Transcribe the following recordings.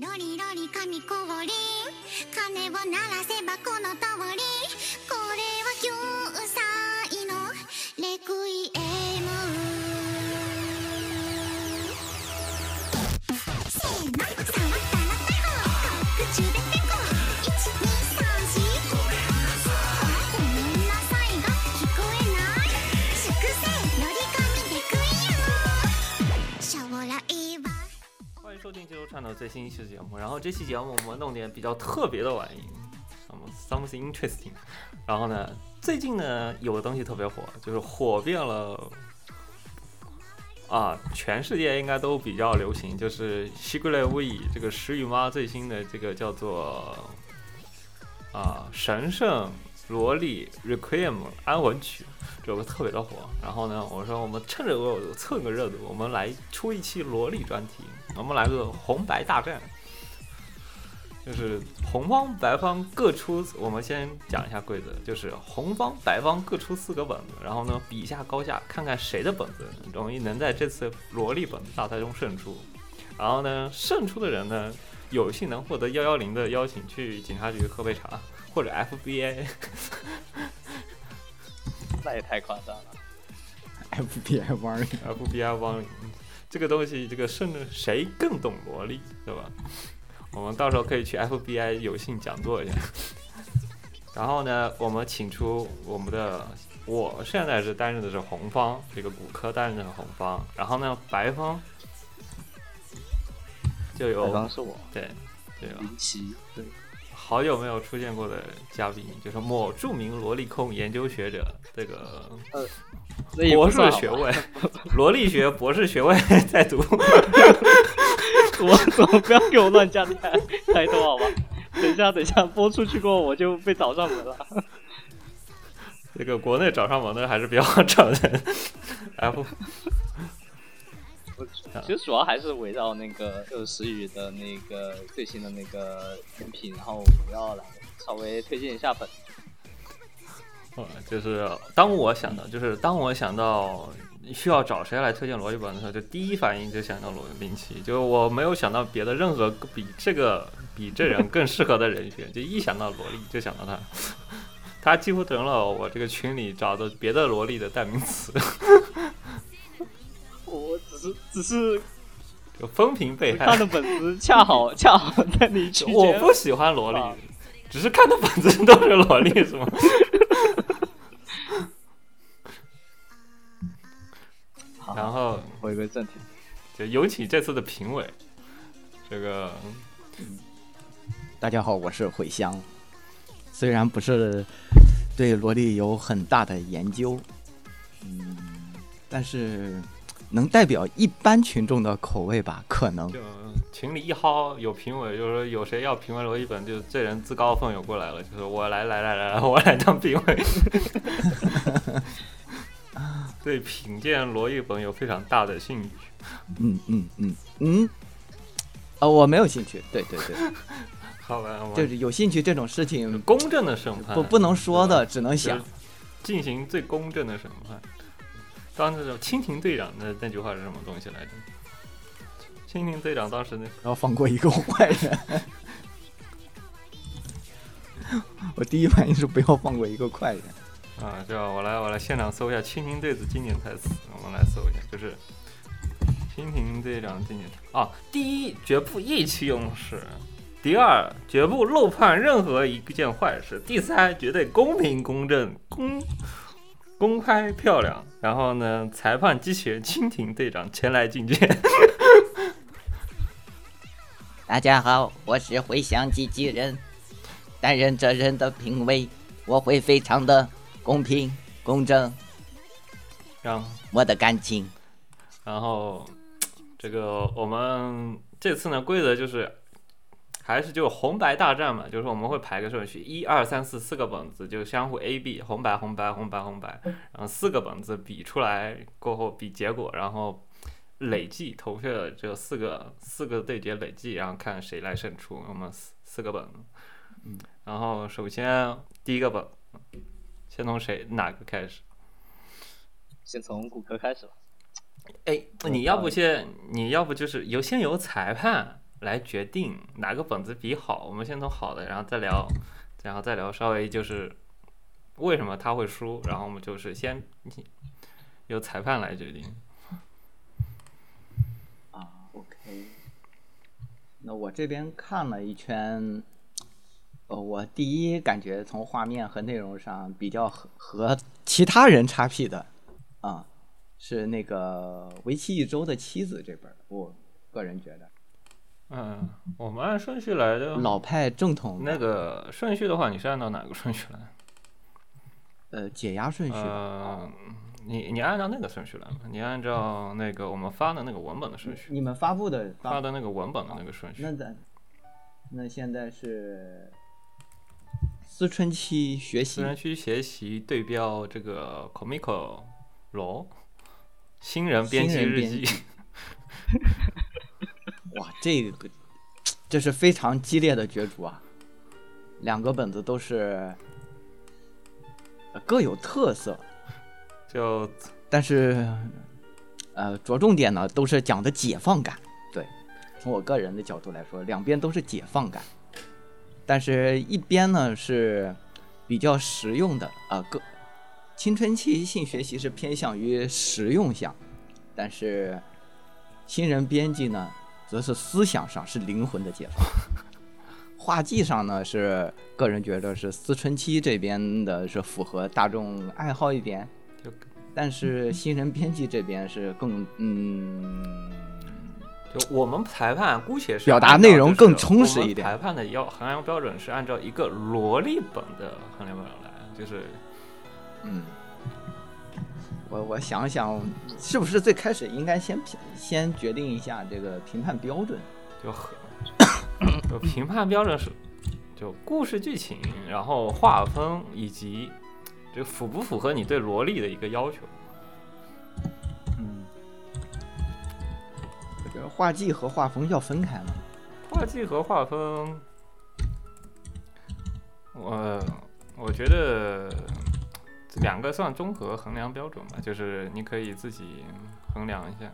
ロリロリ紙こぼり鐘を鳴らせばこの通り。これは救済のレクイエ收听《街头串的最新一期节目。然后这期节目我们弄点比较特别的玩意，something interesting。然后呢，最近呢有个东西特别火，就是火遍了啊，全世界应该都比较流行，就是西格雷乌伊这个石雨妈最新的这个叫做啊神圣萝莉 Requiem 安魂曲。这首歌特别的火，然后呢，我说我们趁着我蹭个热度，我们来出一期萝莉专题，我们来个红白大战，就是红方白方各出，我们先讲一下规则，就是红方白方各出四个本子，然后呢比一下高下，看看谁的本子容易能在这次萝莉本大赛中胜出，然后呢胜出的人呢有幸能获得幺幺零的邀请去警察局喝杯茶，或者 FBI。那也太夸张了。FBI 玩 FBI 帮你这个东西，这个甚至谁更懂萝莉，对吧？我们到时候可以去 FBI 有幸讲座一下。然后呢，我们请出我们的，我现在是担任的是红方，这个骨科担任的是红方。然后呢，白方就白有方是我，对，对吧林奇，对，好久没有出现过的嘉宾，就是某著名萝莉控研究学者，这个那也博士学位，萝莉学博士学位在读。我怎么不要给我乱加太太多好吧？等一下，等一下，播出去过后我就被找上门了。这个国内找上门的还是比较找人。F 我其实主要还是围绕那个就是石宇的那个最新的那个选品，然后我要来稍微推荐一下本。嗯就是当我想到，就是当我想到需要找谁来推荐萝莉本的时候，就第一反应就想到罗林奇，就我没有想到别的任何比这个比这人更适合的人选，就一想到萝莉就想到他。他几乎成了我这个群里找的别的萝莉的代名词，我只是只是就风评被害看。的本子恰好恰好在你区间。我不喜欢萝莉啊，只是看的本子都是萝莉，是吗？好然后回归正题，就有请这次的评委，这个大家好，我是茴香。虽然不是对萝莉有很大的研究，嗯，但是能代表一般群众的口味吧？可能就群里一薅有评委，就是说有谁要评委罗一本，就这人自告奋勇过来了，就是我来来来来来，我来当评委。对品鉴罗一本有非常大的兴趣，嗯嗯嗯嗯，呃，我没有兴趣。对对对，好吧，我就是有兴趣这种事情公正的审判，不不能说的，只能想。进行最公正的审判。当时蜻蜓队长那那句话是什么东西来着？蜻蜓队长当时那要放过一个坏人。我第一反应是不要放过一个坏人。啊，对吧我来我来现场搜一下蜻蜓队子经典台词，我们来搜一下，就是蜻蜓队长经典台啊，第一绝不意气用事，第二绝不漏判任何一件坏事，第三绝对公平公正公公开漂亮，然后呢，裁判机器人蜻蜓队长前来觐见。大家好，我是回响机器人，担任这人的评委，我会非常的公平公正，让我的感情。然后这个我们这次呢规则就是还是就红白大战嘛，就是我们会排个顺序，一二三四四个本子就相互 A B 红白红白红白红白，然后四个本子比出来过后比结果，然后累计投票的这四个四个对决累计，然后看谁来胜出。我们四四个本子，嗯，然后首先第一个本，先从谁哪个开始？先从骨科开始吧。哎，你要不先，你要不就是由先由裁判来决定哪个本子比好。我们先从好的，然后再聊，然后再聊稍微就是为什么他会输，然后我们就是先由裁判来决定。啊，OK。那我这边看了一圈，呃，我第一感觉从画面和内容上比较和和其他人差 P 的，啊，是那个《为期一周的妻子》这本，我个人觉得嗯，我们按顺序来的。老派正统那个顺序的话，你是按照哪个顺序来？呃解压顺序吧。呃，你你按照那个顺序来嘛？你按照那个我们发的那个文本的顺序，你们发布的发的那个文本的那个顺序。那咱那现在是思春期学习思春期学习对标这个 Comico 罗新人编辑日记 哇，这个这是非常激烈的角逐啊！两个本子都是呃各有特色，就但是呃着重点呢都是讲的解放感。对，从我个人的角度来说，两边都是解放感，但是一边呢是比较实用的啊，个青春期性学习是偏向于实用向，但是新人编辑呢，则是思想上是灵魂的解放。画技上呢，是个人觉得是思春期这边的是符合大众爱好一点，就但是新人编辑这边是更嗯，就我们裁判姑且是表达内容更充实一点裁判的要衡量标准是按照一个萝莉本的衡量标准来，就是嗯，我我想想，是不是最开始应该先评先决定一下这个评判标准？就很就评判标准是就故事剧情，然后画风以及这符不符合你对萝莉的一个要求。嗯，我觉得画技和画风要分开嘛。画技和画风，我我觉得这两个算综合衡量标准吧，就是你可以自己衡量一下。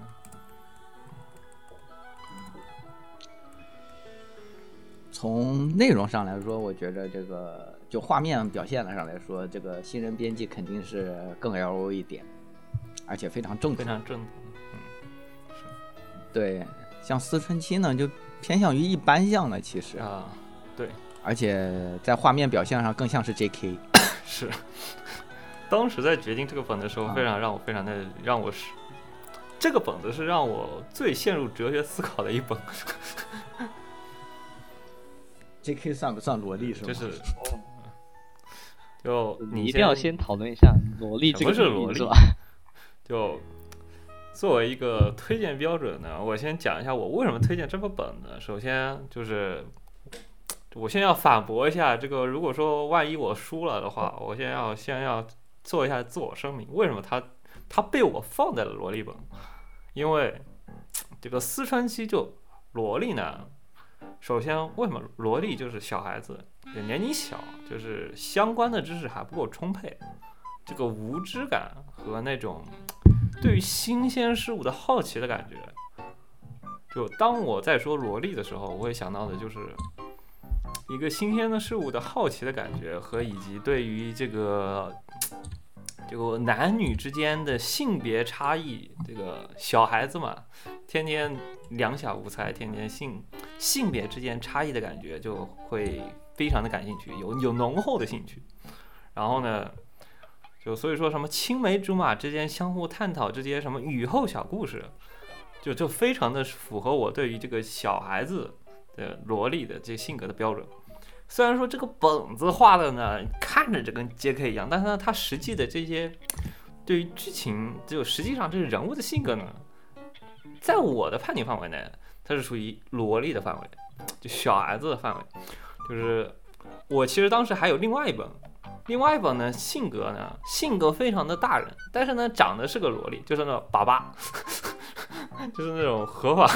从内容上来说，我觉着这个就画面表现上来说，这个新人编辑肯定是更 L O 一点，而且非常正统。非常正统。对，像思春期呢，就偏向于一般向的，其实，啊，对，而且在画面表现上更像是 J K。是。当时在决定这个本的时候，啊非常让我非常的让我是，这个本子是让我最陷入哲学思考的一本，J K 算不算萝莉是吗？就是，就你你一定要先讨论一下萝莉这个什么是萝莉是吧？就作为一个推荐标准呢，我先讲一下我为什么推荐这部本子？首先就是，我先要反驳一下这个，如果说万一我输了的话，我先要先要做一下自我声明，为什么它它被我放在了萝莉本？因为这个思春期就萝莉呢，首先为什么萝莉就是小孩子，年纪小，就是相关的知识还不够充沛，这个无知感和那种对于新鲜事物的好奇的感觉。就当我在说萝莉的时候，我会想到的就是一个新鲜的事物的好奇的感觉，和以及对于这个这个男女之间的性别差异，这个小孩子嘛，天天两小无猜，天天性性别之间差异的感觉，就会非常的感兴趣，有有浓厚的兴趣。然后呢，就所以说什么青梅竹马之间相互探讨这些什么雨后小故事，就就非常的符合我对于这个小孩子的萝莉的这性格的标准。虽然说这个本子画的呢，看着就跟 J.K. 一样，但是呢，它实际的这些对于剧情，就实际上这个人物的性格呢，在我的判定范围内，它是属于萝莉的范围，就小孩子的范围。就是我其实当时还有另外一本，另外一本呢，性格呢，性格非常的大人，但是呢，长得是个萝莉，就是那种粑粑，就是那种合法、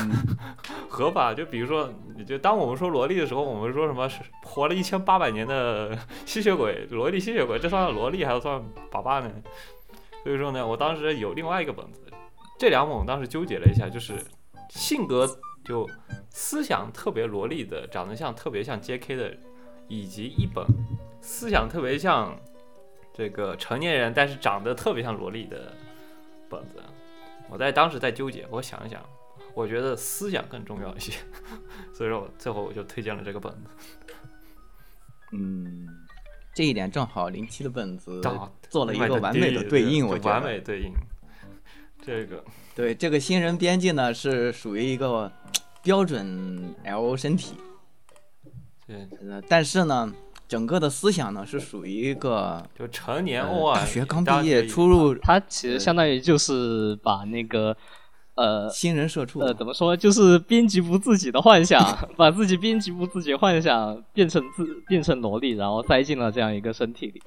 合法。就比如说，就当我们说萝莉的时候，我们说什么是活了一千八百年的 吸血鬼，萝莉吸血鬼，这算萝莉还是算粑粑呢？所以说呢，我当时有另外一个本子，这两本我当时纠结了一下，就是性格就思想特别萝莉的，长得像特别像 J.K. 的，以及一本思想特别像这个成年人，但是长得特别像萝莉的本子。我在当时在纠结，我想一想，我觉得思想更重要一些，所以说我最后我就推荐了这个本子。嗯，这一点正好零七的本子啊做了一个完美的对应，我觉得完美对应。这个对这个新人编辑呢是属于一个标准 L O 身体，对，呃，但是呢，整个的思想呢是属于一个就成年呃 O 啊，大学刚毕业学出入他其实相当于就是把那个呃新人社畜，呃怎么说，就是编辑部自己的幻想，把自己编辑部自己的幻想变成自变成萝莉，然后塞进了这样一个身体里。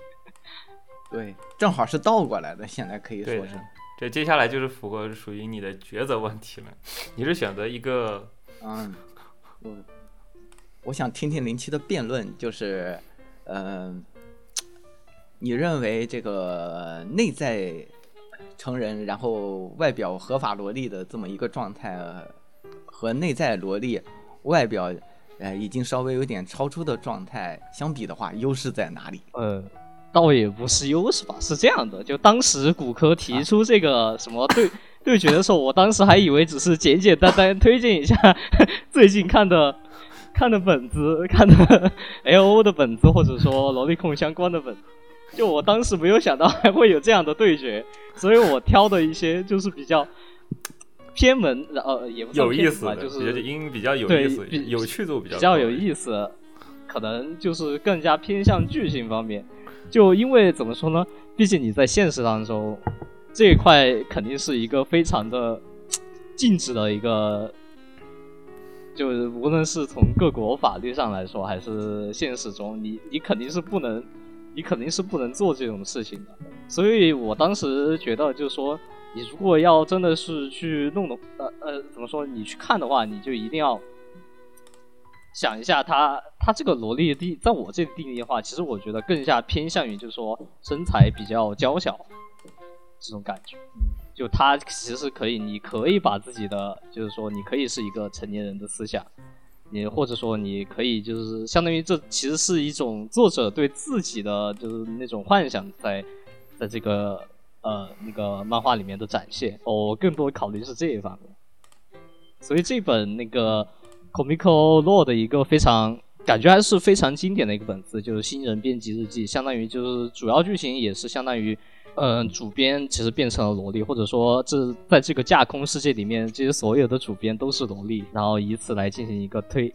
对，正好是倒过来的，现在可以说是，这接下来就是符合属于你的抉择问题了。你是选择一个嗯，我我想听听零七的辩论，就是，呃，你认为这个内在成人，然后外表合法萝莉的这么一个状态，和内在萝莉外表呃已经稍微有点超出的状态相比的话，优势在哪里？呃，倒也不是优势吧，是这样的，就当时骨科提出这个什么对 对决的时候，我当时还以为只是简简单单推荐一下 最近看的看的本子，看的 L O 的本子，或者说萝莉控相关的本子。就我当时没有想到还会有这样的对决，所以我挑的一些就是比较偏门，呃，也不算有意思就是音比较有意思，比有趣度比较比较有意思，可能就是更加偏向剧情方面。就因为怎么说呢？毕竟你在现实当中这一块肯定是一个非常的静 止的一个，就是无论是从各国法律上来说，还是现实中，你你肯定是不能，你肯定是不能做这种事情的。所以我当时觉得，就是说，你如果要真的是去弄的，呃呃，怎么说？你去看的话，你就一定要想一下他，他这个萝莉定，在我这里定义的话，其实我觉得更加偏向于就是说身材比较娇小这种感觉。就他其实可以，你可以把自己的，就是说你可以是一个成年人的思想，你或者说你可以就是相当于这其实是一种作者对自己的就是那种幻想在在这个呃那个漫画里面的展现。我更多考虑是这一方面。所以这本那个 Comico Law 的一个非常感觉还是非常经典的一个本子，就是新人编辑日记，相当于就是主要剧情也是相当于，嗯、主编其实变成了萝莉，或者说这在这个架空世界里面，这些所有的主编都是萝莉，然后以此来进行一个推，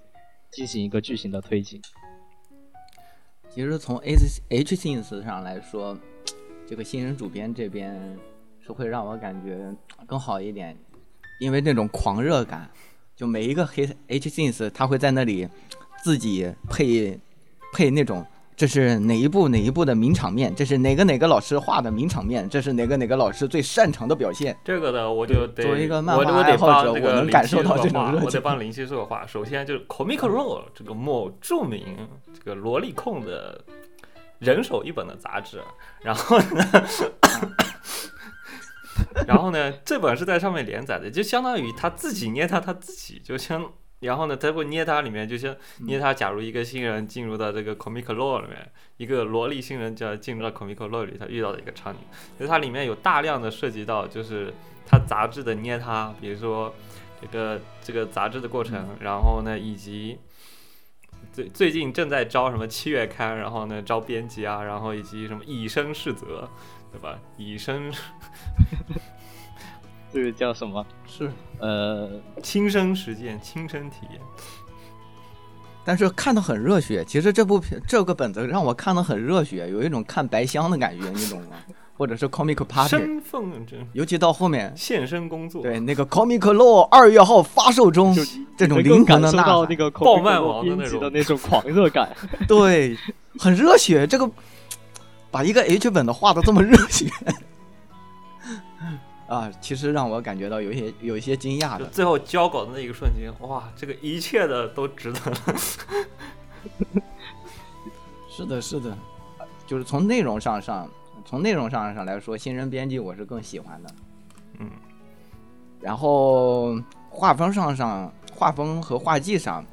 进行一个剧情的推进。其实从 H H Sins 上来说，这个新人主编这边是会让我感觉更好一点，因为那种狂热感，就每一个黑 H Sins 他会在那里自己配配那种。这是哪一部哪一部的名场面？这是哪个哪个老师画的名场面？这是哪个哪个老师最擅长的表现？这个呢，我就得作为一个漫我我得画爱好者我能感受到这种热我得情帮林夕说个话。首先就是 Comic Roll 这个某著名这个萝莉控的人手一本的杂志，然后呢，然后呢，这本是在上面连载的，就相当于他自己捏他他自己，就相。然后呢，他会捏他里面，就像捏他。假如一个新人进入到这个 Comic Law 里面，一个萝莉新人就要进入到 Comic Law 里，他遇到的一个场景，就是它里面有大量的涉及到，就是他杂志的捏他，比如说这个这个杂志的过程，然后呢，以及最最近正在招什么七月刊，然后呢招编辑啊，然后以及什么以身试责，对吧？以身这个叫什么？是，呃，亲身实践、亲身体验。但是看的很热血。其实这部片这个本子让我看的很热血，有一种看白箱的感觉，你懂吗？或者是 Comic Party，身份证尤其到后面，现身工作，对那个 Comic Law 二月号发售中，这种灵魂感的呐喊，到那个暴漫王的那种编辑的那种狂热感。对，很热血。这个把一个 H 本的画的这么热血，啊，其实让我感觉到有一些有一些惊讶的。就最后交稿的那一个瞬间，哇，这个一切的都值得了。是的，是的，就是从内容上上，从内容上上来说，新人编辑我是更喜欢的。嗯，然后画风上上，画风和画技上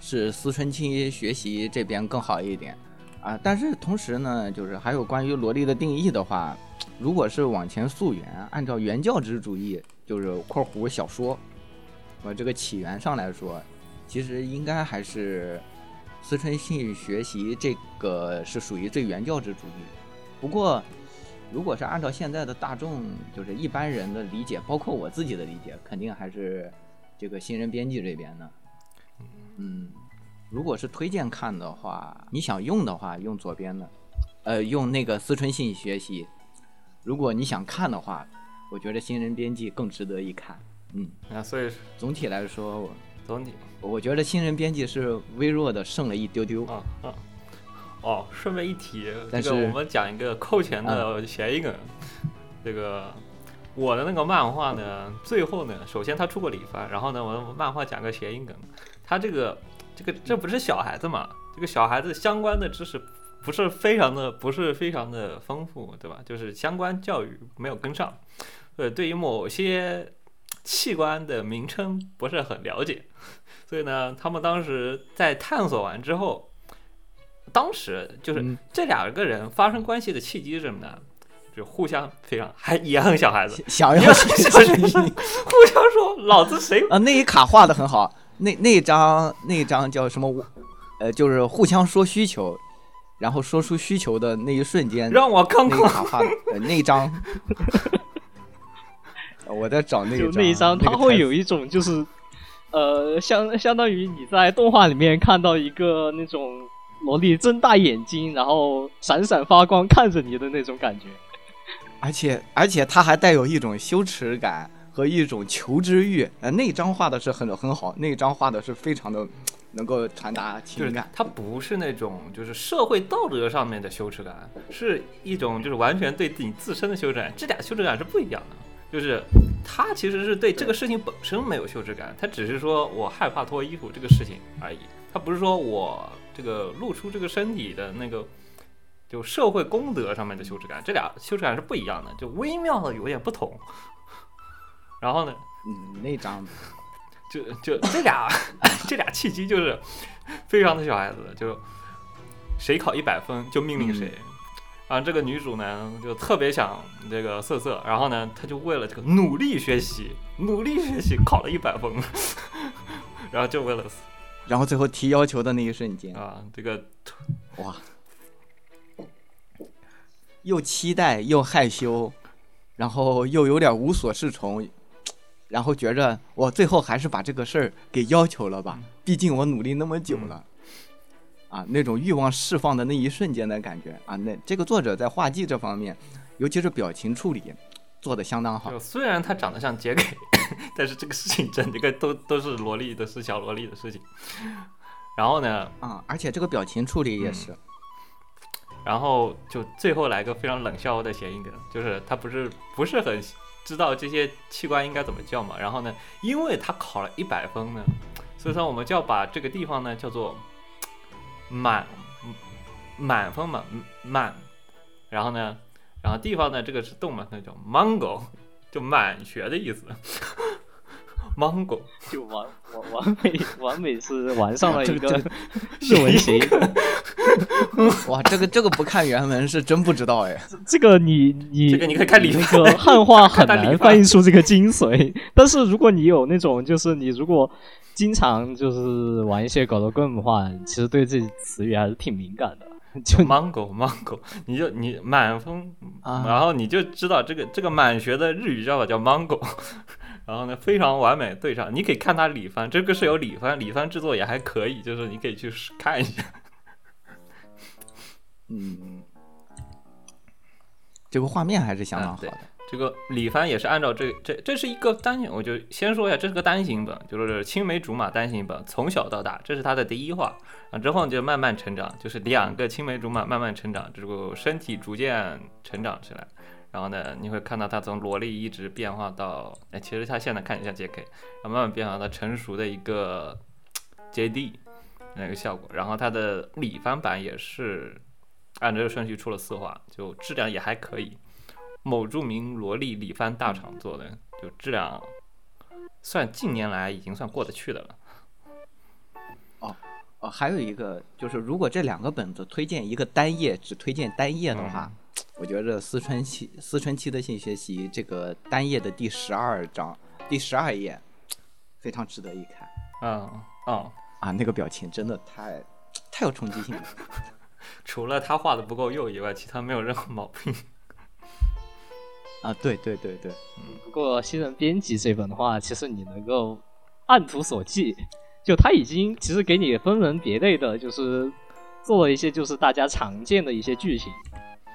是思春期学习这边更好一点啊。但是同时呢，就是还有关于萝莉的定义的话，如果是往前溯源，按照原教旨主义，就是（括弧小说）我这个起源上来说，其实应该还是思春期学习这个是属于最原教旨主义。不过，如果是按照现在的大众，就是一般人的理解，包括我自己的理解，肯定还是这个新人编辑这边的。嗯，如果是推荐看的话，你想用的话，用左边的，呃，用那个思春信学习。如果你想看的话，我觉得新人编辑更值得一看。嗯，啊，所以总体来说，我总体我觉得新人编辑是微弱的胜了一丢丢。啊啊。哦，顺便一提，但这个我们讲一个扣钱的谐音梗。这个我的那个漫画呢，最后呢，首先他出过理发，然后呢，我的漫画讲个谐音梗，它这个这个这不是小孩子嘛？这个小孩子相关的知识不是非常的不是非常的丰富，对吧？就是相关教育没有跟上，呃，对于某些器官的名称不是很了解，所以呢，他们当时在探索完之后。当时就是嗯这两个人发生关系的契机是什么呢？就互相非常还也很小孩子，想也要很小学生，互相说老子谁啊，那一卡画的很好，那那张那张叫什么？呃，就是互相说需求，然后说出需求的那一瞬间，让我看那一看。卡画的、呃、那张，呃 我在找那就个那一张，它会有一种就是，呃，相相当于你在动画里面看到一个那种萝莉睁大眼睛，然后闪闪发光看着你的那种感觉。而且而且它还带有一种羞耻感和一种求知欲。呃，那张画的是很很好，那张画的是非常的 能够传达情感。他不是那种就是社会道德上面的羞耻感，是一种就是完全对自己自身的羞耻感，这俩羞耻感是不一样的。就是他其实是对这个事情本身没有羞耻感，他只是说我害怕脱衣服这个事情而已，他不是说我这个露出这个身体的那个就社会公德上面的羞耻感，这俩羞耻感是不一样的，就微妙的有点不同。然后呢，嗯，那张 就就 这俩这俩契机就是非常的小孩子，就谁考一百分就命令谁。啊，这个女主呢就特别想这个瑟瑟，然后呢，她就为了这个努力学习，努力学习考了一百分，然后就为了然后最后提要求的那一瞬间，啊这个哇，又期待又害羞，然后又有点无所适从，然后觉着我最后还是把这个事儿给要求了吧，毕竟我努力那么久了。啊，那种欲望释放的那一瞬间的感觉啊，那这个作者在画技这方面，尤其是表情处理做的相当好就。虽然他长得像杰克，但是这个事情整个都都是萝莉的，是小萝莉的事情。然后呢，啊，而且这个表情处理也是，然后就最后来个非常冷笑的谐音梗，就是他不是不是很知道这些器官应该怎么叫嘛。然后呢，因为他考了一百分呢，所以说我们就要把这个地方呢叫做满满分嘛满，然后呢，然后地方呢这个是动嘛，那叫 mango，就满学的意思。Mango 就完完完美完美是玩上了一个这个 这日文谐音。哇，这个这个不看原文是真不知道哎。这个你你这个你可以看里那个汉化很难翻译出这个精髓，但是如果你有那种就是你如果经常就是玩一些搞头 game 的话，其实对这词语还是挺敏感的。就 mango mango，你就你满分，啊然后你就知道这个这个满学的日语叫法叫 mango，然后呢非常完美对上，你可以看它里番，这个是有里番，里番制作也还可以，就是你可以去试看一下。嗯，这个画面还是相当好的。这个里番也是按照这这这是一个单行，我就先说一下，这是个单行本，就是青梅竹马单行本，从小到大，这是他的第一话啊，之后就慢慢成长，就是两个青梅竹马慢慢成长，这个身体逐渐成长起来，然后呢，你会看到他从萝莉一直变化到，哎，其实他现在看起来像 JK，然后慢慢变化到成熟的一个 JD 那个效果，然后他的里番版也是按这个顺序出了四话，就质量也还可以。某著名萝莉里番大厂做的，就质量算近年来已经算过得去的了。哦，还有一个就是，如果这两个本子推荐一个单页，只推荐单页的话，我觉得思春期思春期的性学习这个单页的第十二章第十二页非常值得一看嗯嗯，啊！那个表情真的太太有冲击性了。除了他画的不够幼以外，其他没有任何毛病。啊，对对对对，嗯不过新人编辑这本的话，其实你能够按图索骥，就他已经其实给你分门别类的，就是做了一些就是大家常见的一些剧情，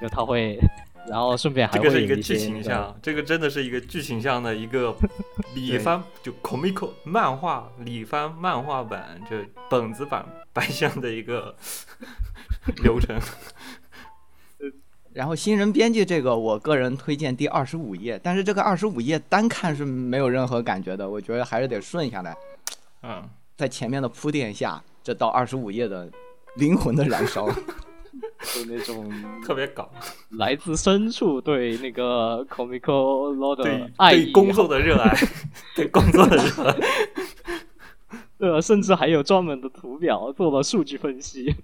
就他会，然后顺便还这个是一个剧情向，这个真的是一个剧情向的一个 里番，就 comic 漫画里番漫画版，就本子版白象的一个 流程。然后新人编辑这个，我个人推荐第二十五页，但是这个二十五页单看是没有任何感觉的，我觉得还是得顺下来，嗯，在前面的铺垫下，这到二十五页的灵魂的燃烧。就那种 特别搞，来自深处对那个 comical law 对的爱，对工作的热爱，对工作的热爱。呃，甚至还有专门的图表做了数据分析。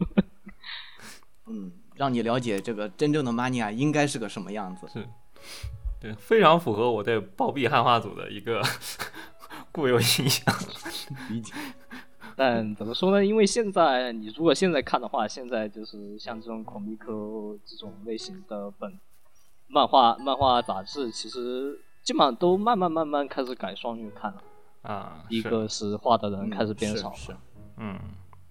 嗯，让你了解这个真正的 mania 应该是个什么样子。是，对，非常符合我对暴毙汉化组的一个固有印象。理解。但怎么说呢？因为现在你如果现在看的话，现在就是像这种 comic 这种类型的本漫画漫画杂志，其实基本上都慢慢慢慢开始改双月刊了。啊，一个是画的人嗯开始变少，是是嗯，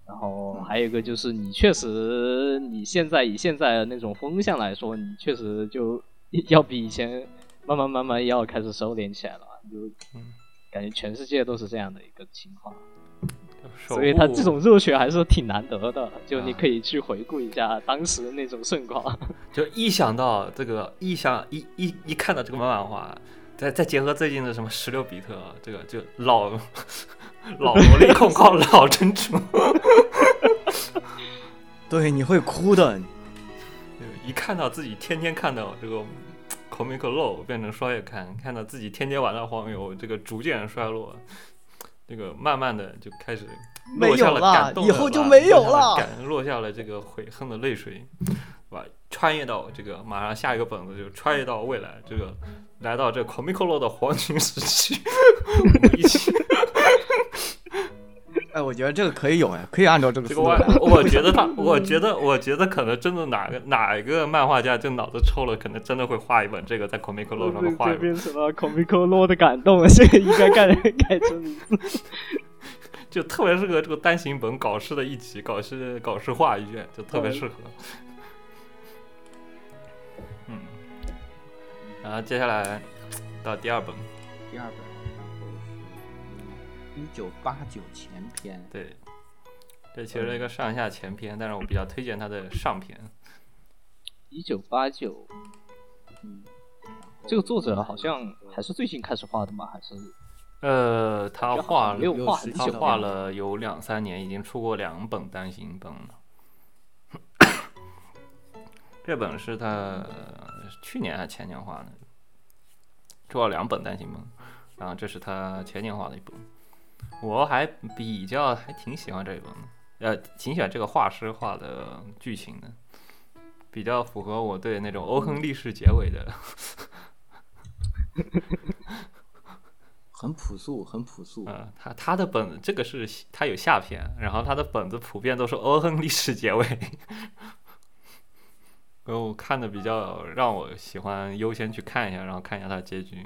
然后还有一个就是你确实你现在以现在的那种风向来说，你确实就 要比以前慢慢慢慢要开始收敛起来了，就嗯感觉全世界都是这样的一个情况。守所以他这种热血还是挺难得的，就你啊可以去回顾一下当时的那种盛况。就一想到这个，一想一一一看到这个漫画，再再结合最近的什么十六比特，这个就老老萝莉控告老珍珠，对，你会哭的。一看到自己天天看到这个 comic low 变成双月刊，看到自己天天玩的黄油，这个逐渐衰落，这个慢慢的就开始没落下了有了感动的以后就没有落下了感落下了这个悔恨的泪水，对吧？穿越到这个马上下一个本子就穿越到未来，这个来到这个 comic low 的黄金时期，一起哎，我觉得这个可以有哎，可以按照这个这个思路。我我觉得他，我觉得我觉得可能真的哪个哪一个漫画家就脑子抽了，可能真的会画一本这个在 comic low 上面画一本。变成了 comic law 的感动，这个应该改 改成名字。就特别适合这个单行本搞事的一集，搞事搞事画一卷，就特别适合。嗯，然后接下来到第二本，第二本，然后是一九八九前篇。对，这其实是一个上下前篇，但是我比较推荐它的上篇。一九八九，嗯，这个作者好像还是最近开始画的吗？还是呃，他画了他画了有两三年，已经出过两本单行本了。这本是他去年还是前年画的，出了两本单行本，然后这是他前年画的一本。我还比较还挺喜欢这一本的，呃，挺喜欢这个画师画的剧情的，比较符合我对那种欧亨利式结尾的。很朴素，很朴素。嗯，他他的本这个是他有下篇，然后他的本子普遍都是 欧亨历史结尾，然后我看的比较让我喜欢优先去看一下，然后看一下它的结局，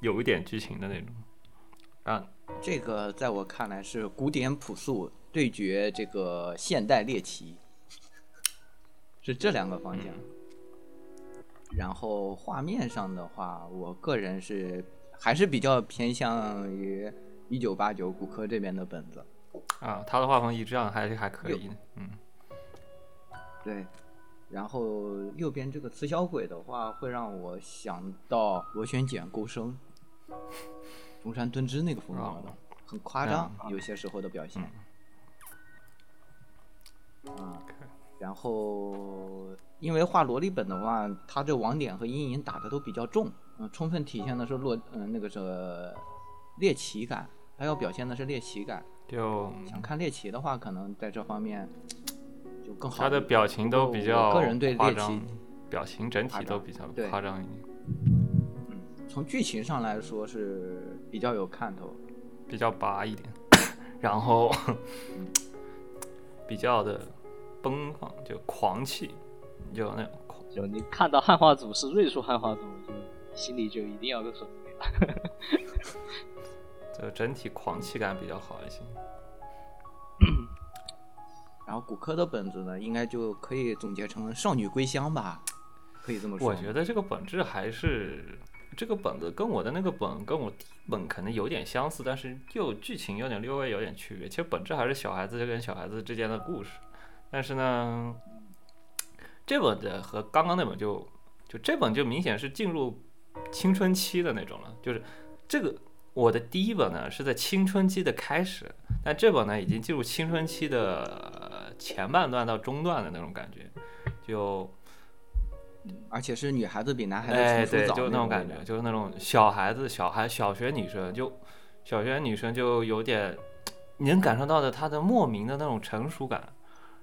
有一点剧情的那种。啊，这个在我看来是古典朴素对决这个现代猎奇，是这两个方向。然后画面上的话，我个人是还是比较偏向于一九八九骨科这边的本子。啊，他的画风一致上还是还可以的，嗯，对，然后右边这个雌小鬼的话，会让我想到螺旋桨钩生，中山敦之那个风格的，很夸张，有些时候的表现。啊，然后因为画萝莉本的话，它这网点和阴影打的都比较重，嗯、充分体现的是洛嗯、那个是猎奇感，他要表现的是猎奇感。就想看猎奇的话，可能在这方面就更好。他的表情都比较个人对猎奇，表情整体都比较夸张一点，嗯从剧情上来说是比较有看头。比较拔一点，然后 比较的奔放，就狂气，就那种狂。就你看到汉化组是瑞树汉化组，就心里就一定要个准备了。就整体狂气感比较好一些。然后骨科的本子呢，应该就可以总结成少女归乡吧，可以这么说。我觉得这个本质还是这个本子跟我的那个本跟我本可能有点相似，但是又剧情有点略微有点区别。其实本质还是小孩子跟小孩子之间的故事，但是呢，这本的和刚刚那本就就这本就明显是进入青春期的那种了，就是这个。我的第一本呢是在青春期的开始，但这本呢已经进入青春期的呃前半段到中段的那种感觉，就而且是女孩子比男孩子哎，对，成熟早就那种感觉，就是那种小孩子、小孩、小学女生，就小学女生就有点，你 能感受到的她的莫名的那种成熟感，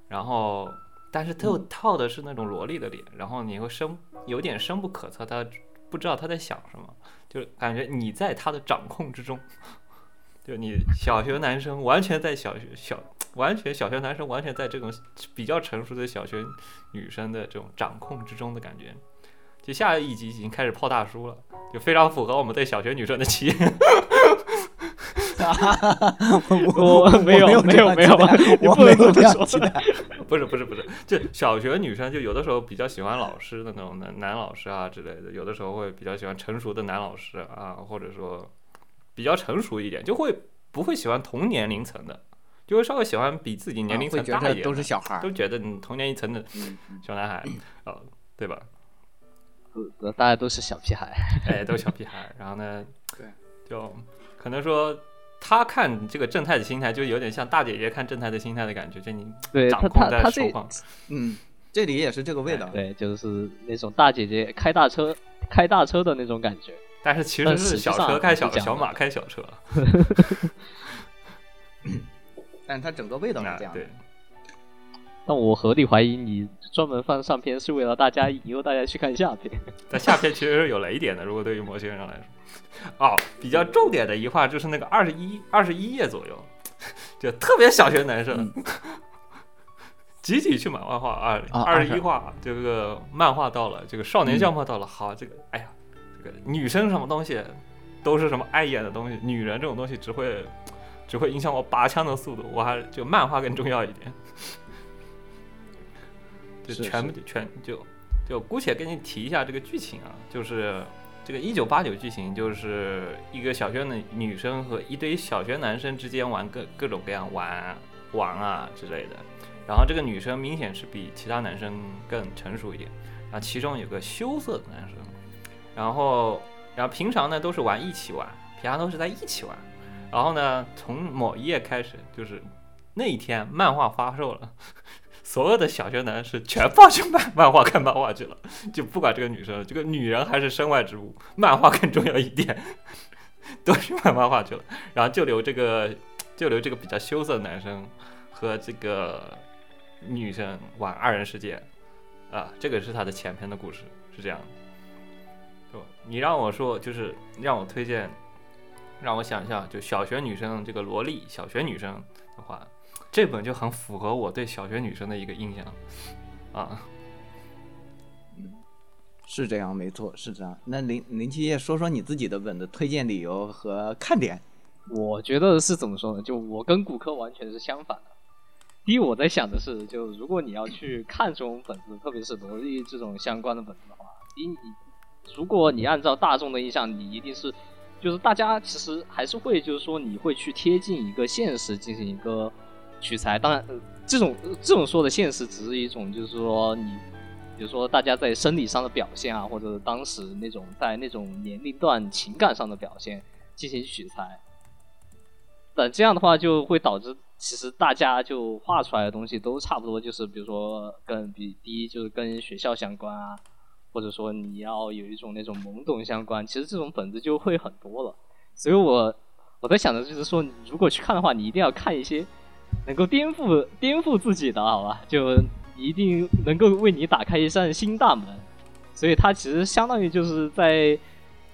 然后，但是他又套的是那种萝莉的脸，然后你会深有点深不可测，他不知道他在想什么，就感觉你在他的掌控之中，就你小学男生完全在小学小完全小学男生完全在这种比较成熟的小学女生的这种掌控之中的感觉。就下一集已经开始泡大叔了，就非常符合我们对小学女生的期待。我没有没有没有，你我不能这么没有这样说期待。不是不是不是，就小学女生就有的时候比较喜欢老师的那种男男老师啊之类的，有的时候会比较喜欢成熟的男老师啊，或者说比较成熟一点，就会不会喜欢同年龄层的，就会稍微喜欢比自己年龄层啊会觉得都大一点都，是小孩儿都觉得你同年龄层的嗯嗯小男孩，呃，对吧？呃大家都是小屁孩。哎，都是小屁孩。然后呢，对，就可能说他看这个正太的心态，就有点像大姐姐看正太的心态的感觉，就你对掌控在手上。嗯，这里也是这个味道。对，就是那种大姐姐开大车开大车的那种感觉。但是其实是小车开小小马开小车，但它整个味道是啊这样的。对，但我合理怀疑你专门放上篇是为了大家引诱大家去看下篇。但下篇其实是有雷点的，如果对于某些人来说。哦，比较重点的一话就是那个二十一二十一页左右，就特别小学男生，集体去买漫画二啊二十一话，这个漫画到了，这个少年相画到了，好，这个哎呀，这个女生什么东西都是什么碍眼的东西，女人这种东西只会只会影响我拔枪的速度，我还就漫画更重要一点，就是全部全就就姑且跟你提一下这个剧情啊，就是这个一九八九剧情，就是一个小学的女生和一堆小学男生之间玩各各种各样玩玩啊之类的。然后这个女生明显是比其他男生更成熟一点，然后其中有个羞涩的男生，然后然后平常呢都是玩一起玩，平常都是在一起玩。然后呢，从某一页开始，就是那一天漫画发售了。所有的小学男是全放去漫漫画看漫画去了，就不管这个女生，这个女人还是身外之物，漫画更重要一点，都去买漫画去了，然后就留这个就留这个比较羞涩的男生和这个女生玩二人世界，啊，这个是他的前篇的故事，是这样的。你让我说，就是让我推荐，让我想一下，就小学女生这个萝莉，小学女生。这本就很符合我对小学女生的一个印象，啊，是这样，没错，是这样。那林林七叶说说你自己的本的推荐理由和看点。我觉得是怎么说呢？就我跟骨科完全是相反的。第一，我在想的是，就如果你要去看这种本子，特别是萝莉这种相关的本子的话，第一，你如果你按照大众的印象，你一定是，就是大家其实还是会，就是说你会去贴近一个现实进行一个取材。当然，这种这种说的现实，只是一种就是说你，比如说大家在生理上的表现啊，或者当时那种在那种年龄段情感上的表现进行取材。但这样的话就会导致，其实大家就画出来的东西都差不多，就是比如说跟比第一就是跟学校相关啊，或者说你要有一种那种懵懂相关，其实这种本子就会很多了。所以我我在想的就是说，如果去看的话，你一定要看一些能够颠覆颠覆自己的，好吧？就一定能够为你打开一扇新大门。所以它其实相当于就是在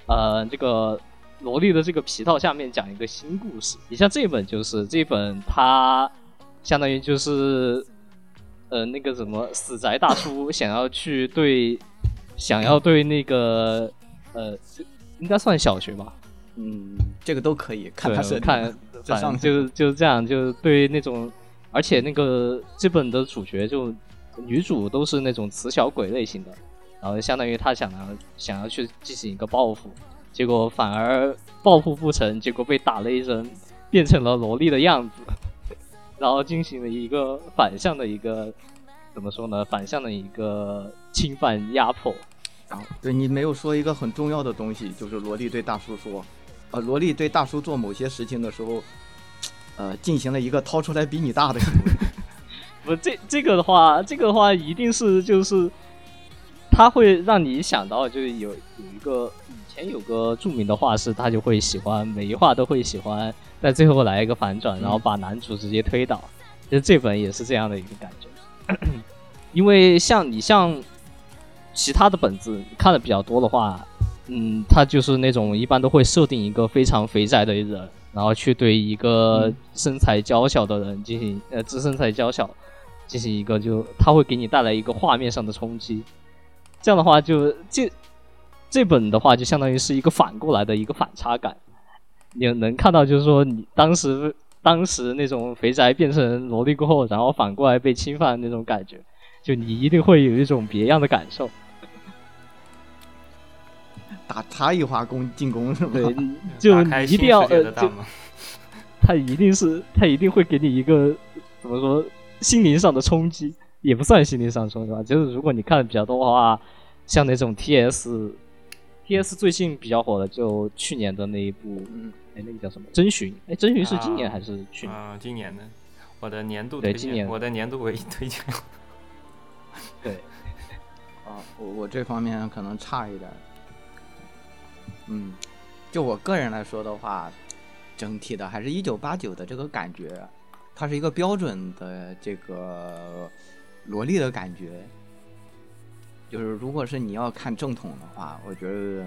呃这个萝莉的这个皮套下面讲一个新故事。你像这本就是这本，它相当于就是呃那个什么死宅大叔想要去对想要对那个呃应该算小学吧，嗯，这个都可以看他是看，反正就就是这样，就是对于那种，而且那个这本的主角就女主都是那种雌小鬼类型的，然后相当于她想要想要去进行一个报复，结果反而报复不成，结果被打了一针，变成了萝莉的样子，然后进行了一个反向的一个怎么说呢？反向的一个侵犯压迫。然后对你没有说一个很重要的东西，就是萝莉对大叔说，呃，萝莉对大叔做某些事情的时候，呃，进行了一个掏出来比你大的行为。不，这这个的话，这个的话一定是就是，他会让你想到，就是有有一个以前有个著名的画师，他就会喜欢每一画都会喜欢，在最后来一个反转，然后把男主直接推倒。其实这本也是这样的一个感觉，因为像你像其他的本子看的比较多的话，嗯，他就是那种一般都会设定一个非常肥宅的人，然后去对一个身材娇小的人进行呃，自身材娇小进行一个就他会给你带来一个画面上的冲击。这样的话就，这这本的话就相当于是一个反过来的一个反差感。你能看到，就是说你当时当时那种肥宅变成萝莉过后，然后反过来被侵犯那种感觉，就你一定会有一种别样的感受。打他一花攻进攻是吗？对，就一定要呃。他一定是他一定会给你一个怎么说心灵上的冲击，也不算心灵上冲击吧。就是如果你看的比较多的话，像那种 T S T S 最近比较火的，就去年的那一部，嗯，哎，那个叫什么？征询？哎，征询是今年还是去年？啊，今年的我的年度推荐，对今年我的年度唯一推荐。对，啊，我我这方面可能差一点儿。嗯，就我个人来说的话，整体的还是一九八九的这个感觉，它是一个标准的这个萝莉的感觉。就是如果是你要看正统的话，我觉得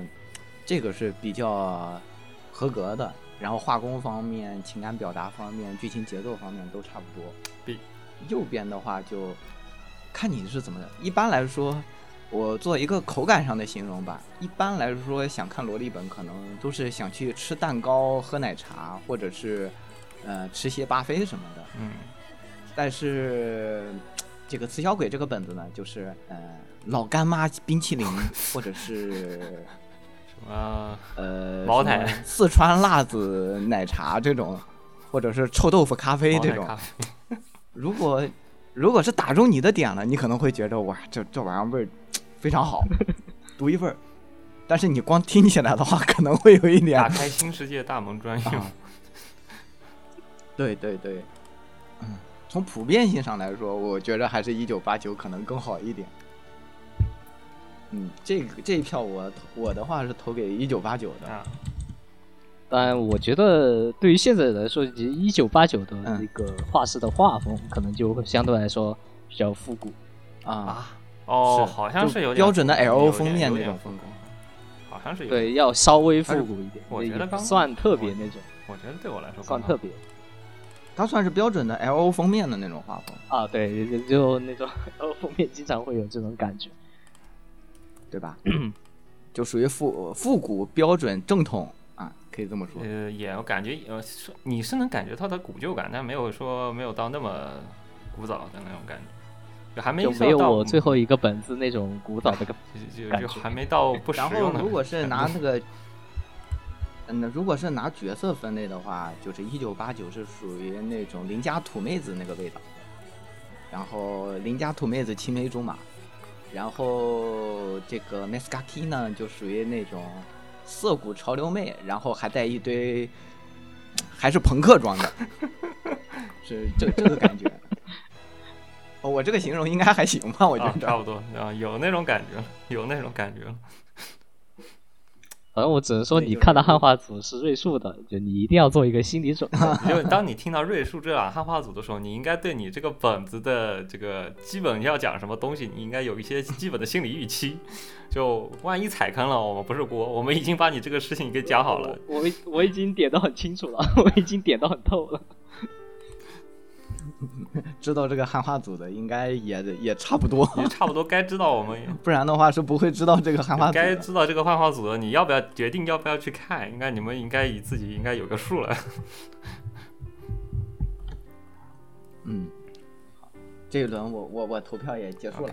这个是比较合格的。然后画工方面、情感表达方面、剧情节奏方面都差不多。比右边的话就看你是怎么的。一般来说，我做一个口感上的形容吧。一般来说，想看萝莉本，可能都是想去吃蛋糕、喝奶茶，或者是呃吃些巴菲什么的。嗯，但是这个《雌小鬼》这个本子呢，就是呃老干妈冰淇淋，或者是什么呃茅台四川辣子奶茶这种，或者是臭豆腐咖啡这种如果如果是打中你的点了，你可能会觉得哇，这这玩意儿味儿非常好，独一份儿。但是你光听起来的话，可能会有一点打开新世界大门专用。啊对对对，嗯，从普遍性上来说，我觉得还是一九八九可能更好一点。嗯，这个这一票我我的话是投给一九八九的。啊，当然，我觉得对于现在来说，一九八九的嗯那个画师的画风，可能就会相对来说比较复古。啊，哦，好像是有点标准的复古 L 有封面那种风格。好像是有对，要稍微复古一点，我觉得刚算特别那种，我觉得对我来说算特别它算是标准的 L O 封面的那种画风，啊。对，就就那种 L O 封面经常会有这种感觉。对吧？就属于复复古标准正统啊，可以这么说。呃，也我感觉呃，是你是能感觉到它古旧感，但没有说没有到那么古早的那种感觉，就还没就没有我最后一个本子那种古早的 感就就感觉就还没到不实然后。如果是拿那个，嗯，如果是拿角色分类的话，就是一九八九是属于那种邻家土妹子那个味道，然后邻家土妹子青梅竹马，然后这个 m e s k a k i 呢就属于那种涩谷潮流妹，然后还带一堆还是朋克装的，是这这个感觉。哦，我这个形容应该还行吧？我觉啊，得。差不多啊，有那种感觉了，有那种感觉了。反正我只能说，你看到汉化组是瑞树的，就你一定要做一个心理准备。就当你听到瑞树这两汉化组的时候，你应该对你这个本子的这个基本要讲什么东西，你应该有一些基本的心理预期。就万一踩坑了，我们不是锅，我们已经把你这个事情给讲好了。我我已我已经点的很清楚了，我已经点的很透了。知道这个汉化组的应该也也差不多，也差不多该知道我们 不然的话是不会知道这个汉化组该。知道这个汉化组的，你要不要决定要不要去看？应该你们应该以自己应该有个数了。嗯，好，这一轮我我我投票也结束了。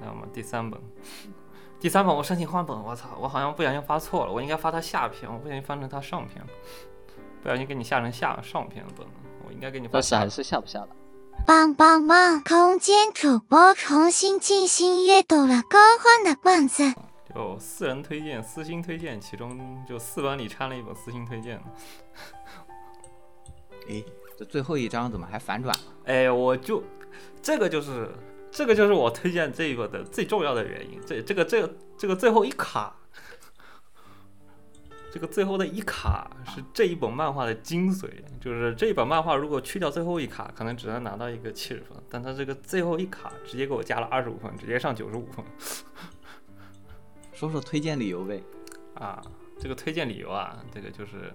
那我们第三本，第三本我申请换本，我操，我好像不小心发错了，我应该发他下篇，我不小心翻成他上篇了，不小心给你下成下上篇本了，我应该给你发下但是还是下不下了。棒棒棒！空间主播重新进行阅读了高欢的罐子。就四人推荐、私心推荐，其中就四本里掺了一本私心推荐。哎，这最后一章怎么还反转了？哎，我就这个就是这个就是我推荐这一本的最重要的原因。这这个这个这个最后一卡，这个最后的一卡是这一本漫画的精髓。就是这一本漫画如果去掉最后一卡，可能只能拿到一个七十分，但它这个最后一卡直接给我加了二十五分，直接上九十五分。说说推荐理由呗。啊，这个推荐理由啊，这个就是，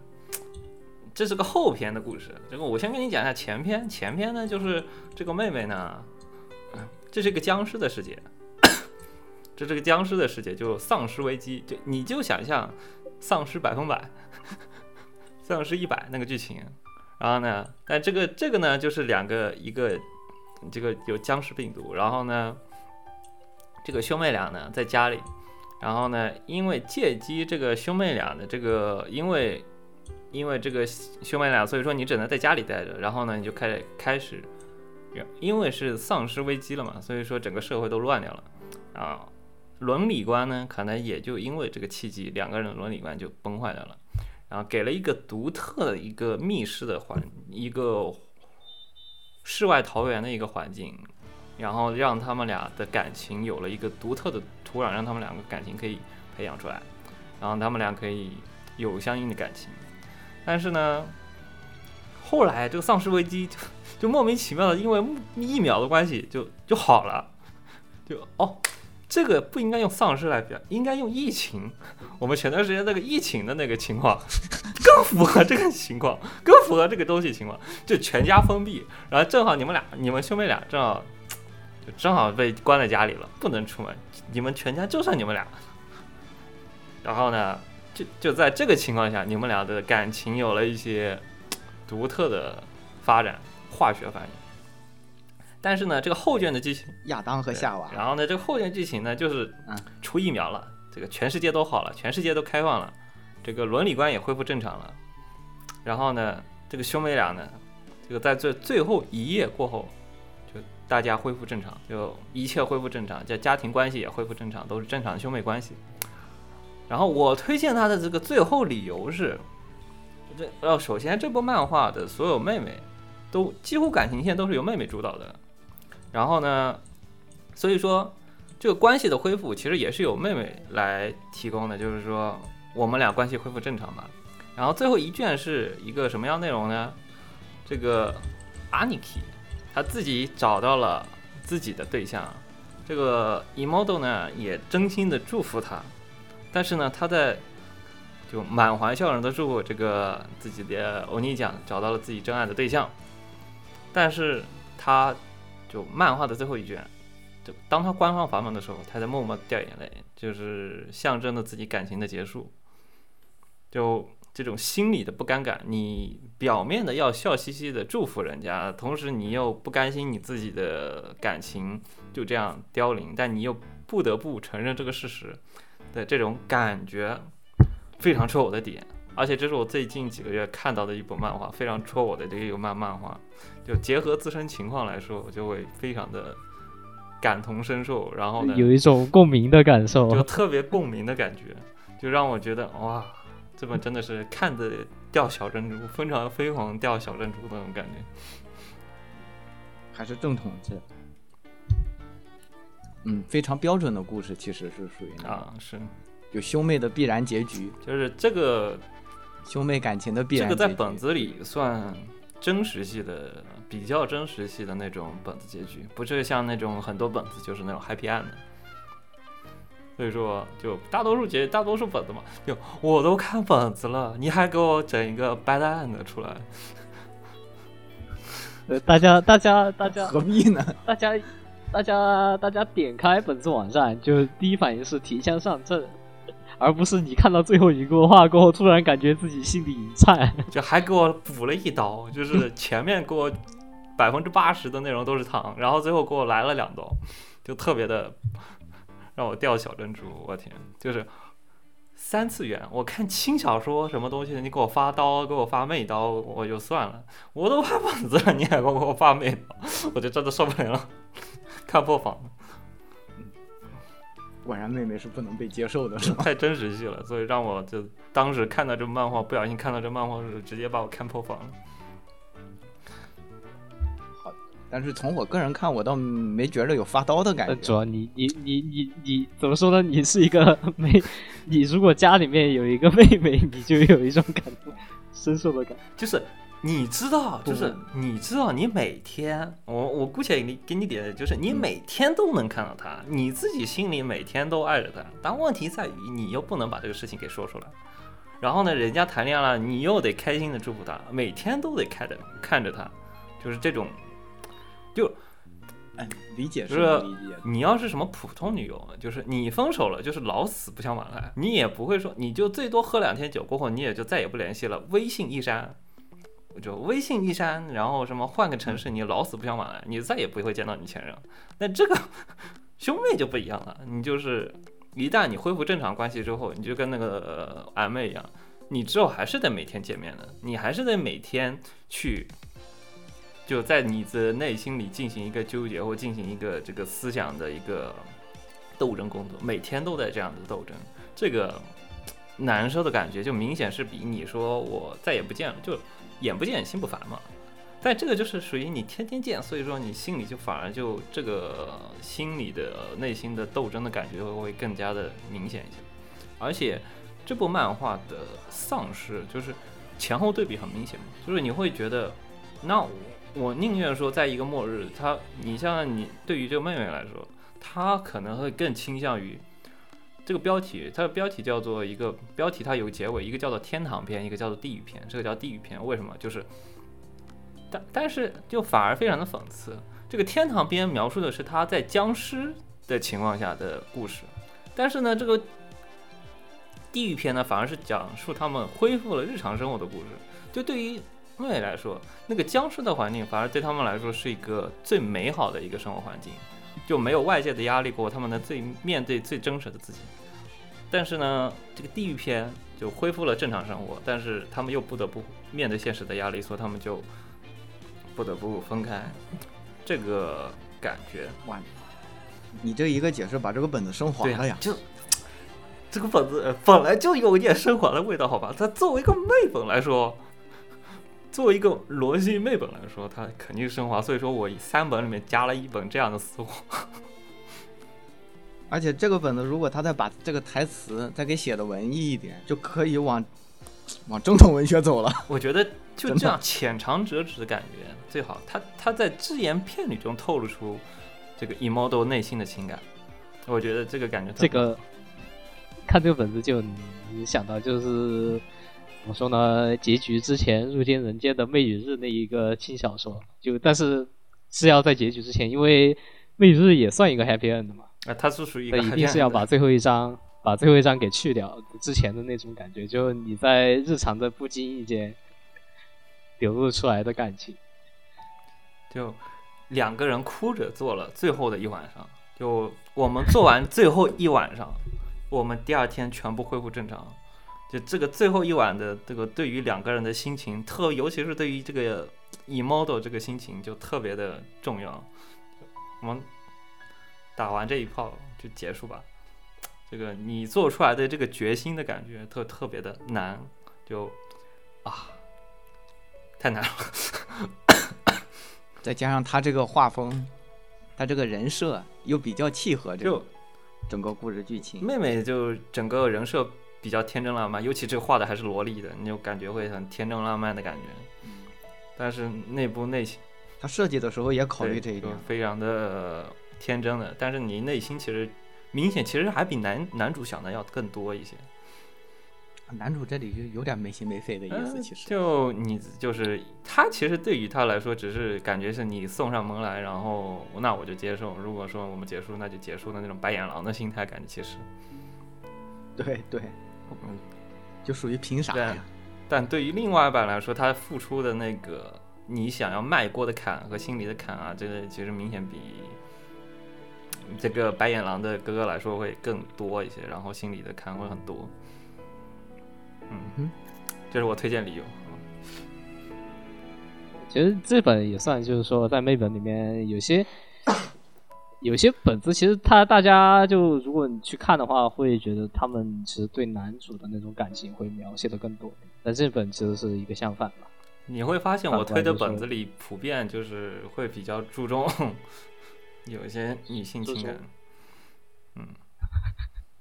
这是个后篇的故事。这个我先跟你讲一下前篇。前篇呢，就是这个妹妹呢，嗯这是一个僵尸的世界，这是个僵尸的世界，就丧尸危机，就你就想象丧尸百分百，丧尸一百那个剧情。然后呢，但这个这个呢，就是两个一个这个有僵尸病毒，然后呢，这个兄妹俩呢在家里。然后呢，因为借机这个兄妹俩的这个，因为因为这个兄妹俩，所以说你只能在家里待着。然后呢，你就开始开始，因为是丧尸危机了嘛，所以说整个社会都乱掉了啊。伦理观呢，可能也就因为这个契机，两个人的伦理观就崩坏掉了。然后给了一个独特的一个密室的环，一个世外桃源的一个环境，然后让他们俩的感情有了一个独特的土壤，让他们两个感情可以培养出来，然后他们俩可以有相应的感情。但是呢，后来这个丧尸危机就 就莫名其妙的因为疫苗的关系就就好了，就哦，这个不应该用丧尸来表，应该用疫情。我们前段时间那个疫情的那个情况 更符合这个情况，更符合这个东西情况，就全家封闭，然后正好你们俩，你们兄妹俩正好。就正好被关在家里了，不能出门。你们全家就剩你们俩。然后呢，就就在这个情况下，你们俩的感情有了一些独特的发展，化学反应。但是呢，这个后卷的剧情，亚当和夏娃，然后呢，这个后卷剧情呢，就是嗯出疫苗了，这个全世界都好了，全世界都开放了，这个伦理观也恢复正常了。然后呢，这个兄妹俩呢，这个在最最后一夜过后。就大家恢复正常，就一切恢复正常，这家庭关系也恢复正常，都是正常的兄妹关系。然后我推荐他的这个最后理由是，这呃，首先这部漫画的所有妹妹都几乎感情线都是由妹妹主导的。然后呢，所以说这个关系的恢复其实也是由妹妹来提供的，就是说我们俩关系恢复正常嘛。然后最后一卷是一个什么样内容呢？这个 Aniki。他自己找到了自己的对象，这个 Emodo 呢也真心的祝福他，但是呢他在就满怀笑容的祝福这个自己的欧尼酱找到了自己真爱的对象，但是他就漫画的最后一卷，就当他关上房门的时候，他在默默掉眼泪，就是象征着自己感情的结束，就。这种心理的不尴尬，你表面的要笑嘻嘻的祝福人家，同时你又不甘心你自己的感情就这样凋零，但你又不得不承认这个事实的这种感觉，非常戳我的点。而且这是我最近几个月看到的一本漫画，非常戳我的这个漫漫画。就结合自身情况来说，我就会非常的感同身受，然后呢，有一种共鸣的感受，就特别共鸣的感觉，就让我觉得哇。这本真的是看着掉小珍珠，非常飞黄掉小珍珠那种感觉，还是正统制。嗯，非常标准的故事，其实是属于那啊，是就兄妹的必然结局，就是这个兄妹感情的必这个然结局。在本子里算真实系的，比较真实系的那种本子结局，不是像那种很多本子就是那种 happy end 的。所以说，就大多数结大多数本子嘛，就我都看本子了，你还给我整一个 bad end 出来，呃，大家大家大家何必呢？大家大家大家点开本子网站，就第一反应是提枪上阵，而不是你看到最后一个话过后，突然感觉自己心里一颤。就还给我补了一刀，就是 前面给我百分之八十的内容都是糖，然后最后给我来了两刀，就特别的让我掉小珍珠。我天，就是三次元，我看轻小说什么东西的，你给我发刀，给我发媚刀，我就算了，我都发本子了，你还给我发媚刀，我就真的受不了了，看破防了。果然妹妹是不能被接受的，是吗？太真实系了，所以让我就当时看到这漫画，不小心看到这漫画的时候，直接把我看破防了。但是从我个人看，我倒没觉得有发刀的感呃，觉。主要你你你你你怎么说呢？你是一个 妹，你如果家里面有一个妹妹，你就有一种感同身受的感觉。就是你知道，就是你知道，你每天，我我姑且给你给你点，就是你每天都能看到他，你自己心里每天都爱着他，但问题在于你又不能把这个事情给说出来。然后呢，人家谈恋爱了，你又得开心的祝福他，每天都得看着看着他，就是这种，就哎，理解就是。你要是什么普通女友，就是你分手了，就是老死不相往来，你也不会说，你就最多喝两天酒过后，你也就再也不联系了，微信一删，就微信一删，然后什么换个城市，你老死不相往来，你再也不会见到你前任。那这个兄妹就不一样了，你就是一旦你恢复正常关系之后，你就跟那个呃暧昧一样，你之后还是得每天见面的，你还是得每天去。就在你的内心里进行一个纠结，或进行一个这个思想的一个斗争工作，每天都在这样的斗争，这个难受的感觉就明显是比你说我再也不见了，就眼不见心不烦嘛。但这个就是属于你天天见，所以说你心里就反而就这个心里的内心的斗争的感觉会更加的明显一些。而且这部漫画的丧尸就是前后对比很明显嘛，就是你会觉得，那我我宁愿说在一个末日，他你像你对于这个妹妹来说，她可能会更倾向于这个标题，它的标题叫做一个标题，它有个结尾，一个叫做天堂篇，一个叫做地狱篇，这个叫地狱篇，为什么？就是但但是就反而非常的讽刺，这个天堂篇描述的是他在僵尸的情况下的故事，但是呢，这个地狱篇呢，反而是讲述他们恢复了日常生活的故事。就对于妹妹来说，那个僵尸的环境反而对他们来说是一个最美好的一个生活环境，就没有外界的压力过，他们能最面对最真实的自己。但是呢，这个地狱篇就恢复了正常生活，但是他们又不得不面对现实的压力，所以他们就不得不分开。这个感觉，哇，你这一个解释把这个本子升华对了呀！就这个本子呃本来就有一点升华的味道，好吧？它作为一个妹本来说，作为一个逻辑妹本来说，它肯定是升华。所以说我以三本里面加了一本这样的私货。而且这个本子如果他再把这个台词再给写的文艺一点，就可以往往正统文学走了。我觉得就这样浅尝辄止的感觉最好。他他在只言片语中透露出这个 emo 内心的情感，我觉得这个感觉特别这个看这个本子就你想到就是怎么说呢？结局之前入间人间的魅与日那一个轻小说，就但是是要在结局之前，因为魅与日也算一个 happy end 嘛，啊，它是属于一那个一定是要把最后一章把最后一章给去掉之前的那种感觉，就你在日常的不经意间流露出来的感情。就两个人哭着做了最后的一晚上。就我们做完最后一晚上，我们第二天全部恢复正常。就这个最后一晚的这个对于两个人的心情，特尤其是对于这个 emo 这个心情就特别的重要。我们打完这一炮就结束吧。这个你做出来的这个决心的感觉特特别的难，就啊，太难了。再加上他这个画风，他这个人设又比较契合这个就，整个故事剧情。妹妹就整个人设比较天真浪漫，尤其这画的还是萝莉的，你就感觉会很天真浪漫的感觉。但是内部内心他设计的时候也考虑这一点。非常的天真的，但是你内心其实明显其实还比男男主想的要更多一些。男主这里就有点没心没肺的意思，嗯其实。就你就是他，其实对于他来说，只是感觉是你送上门来，然后那我就接受。如果说我们结束，那就结束的那种白眼狼的心态感觉，其实。对对，嗯，就属于凭啥呀？但对于另外一半来说，他付出的那个你想要迈过的坎和心里的坎啊，这个其实明显比这个白眼狼的哥哥来说会更多一些，然后心里的坎会很多。嗯哼，这是我推荐理由。其实这本也算，就是说在妹本里面有些有些本子，其实他大家就如果你去看的话，会觉得他们其实对男主的那种感情会描写的更多。但这本其实是一个相反吧。你会发现我推的本子里普遍就是会比较注重 有一些女性情感。嗯，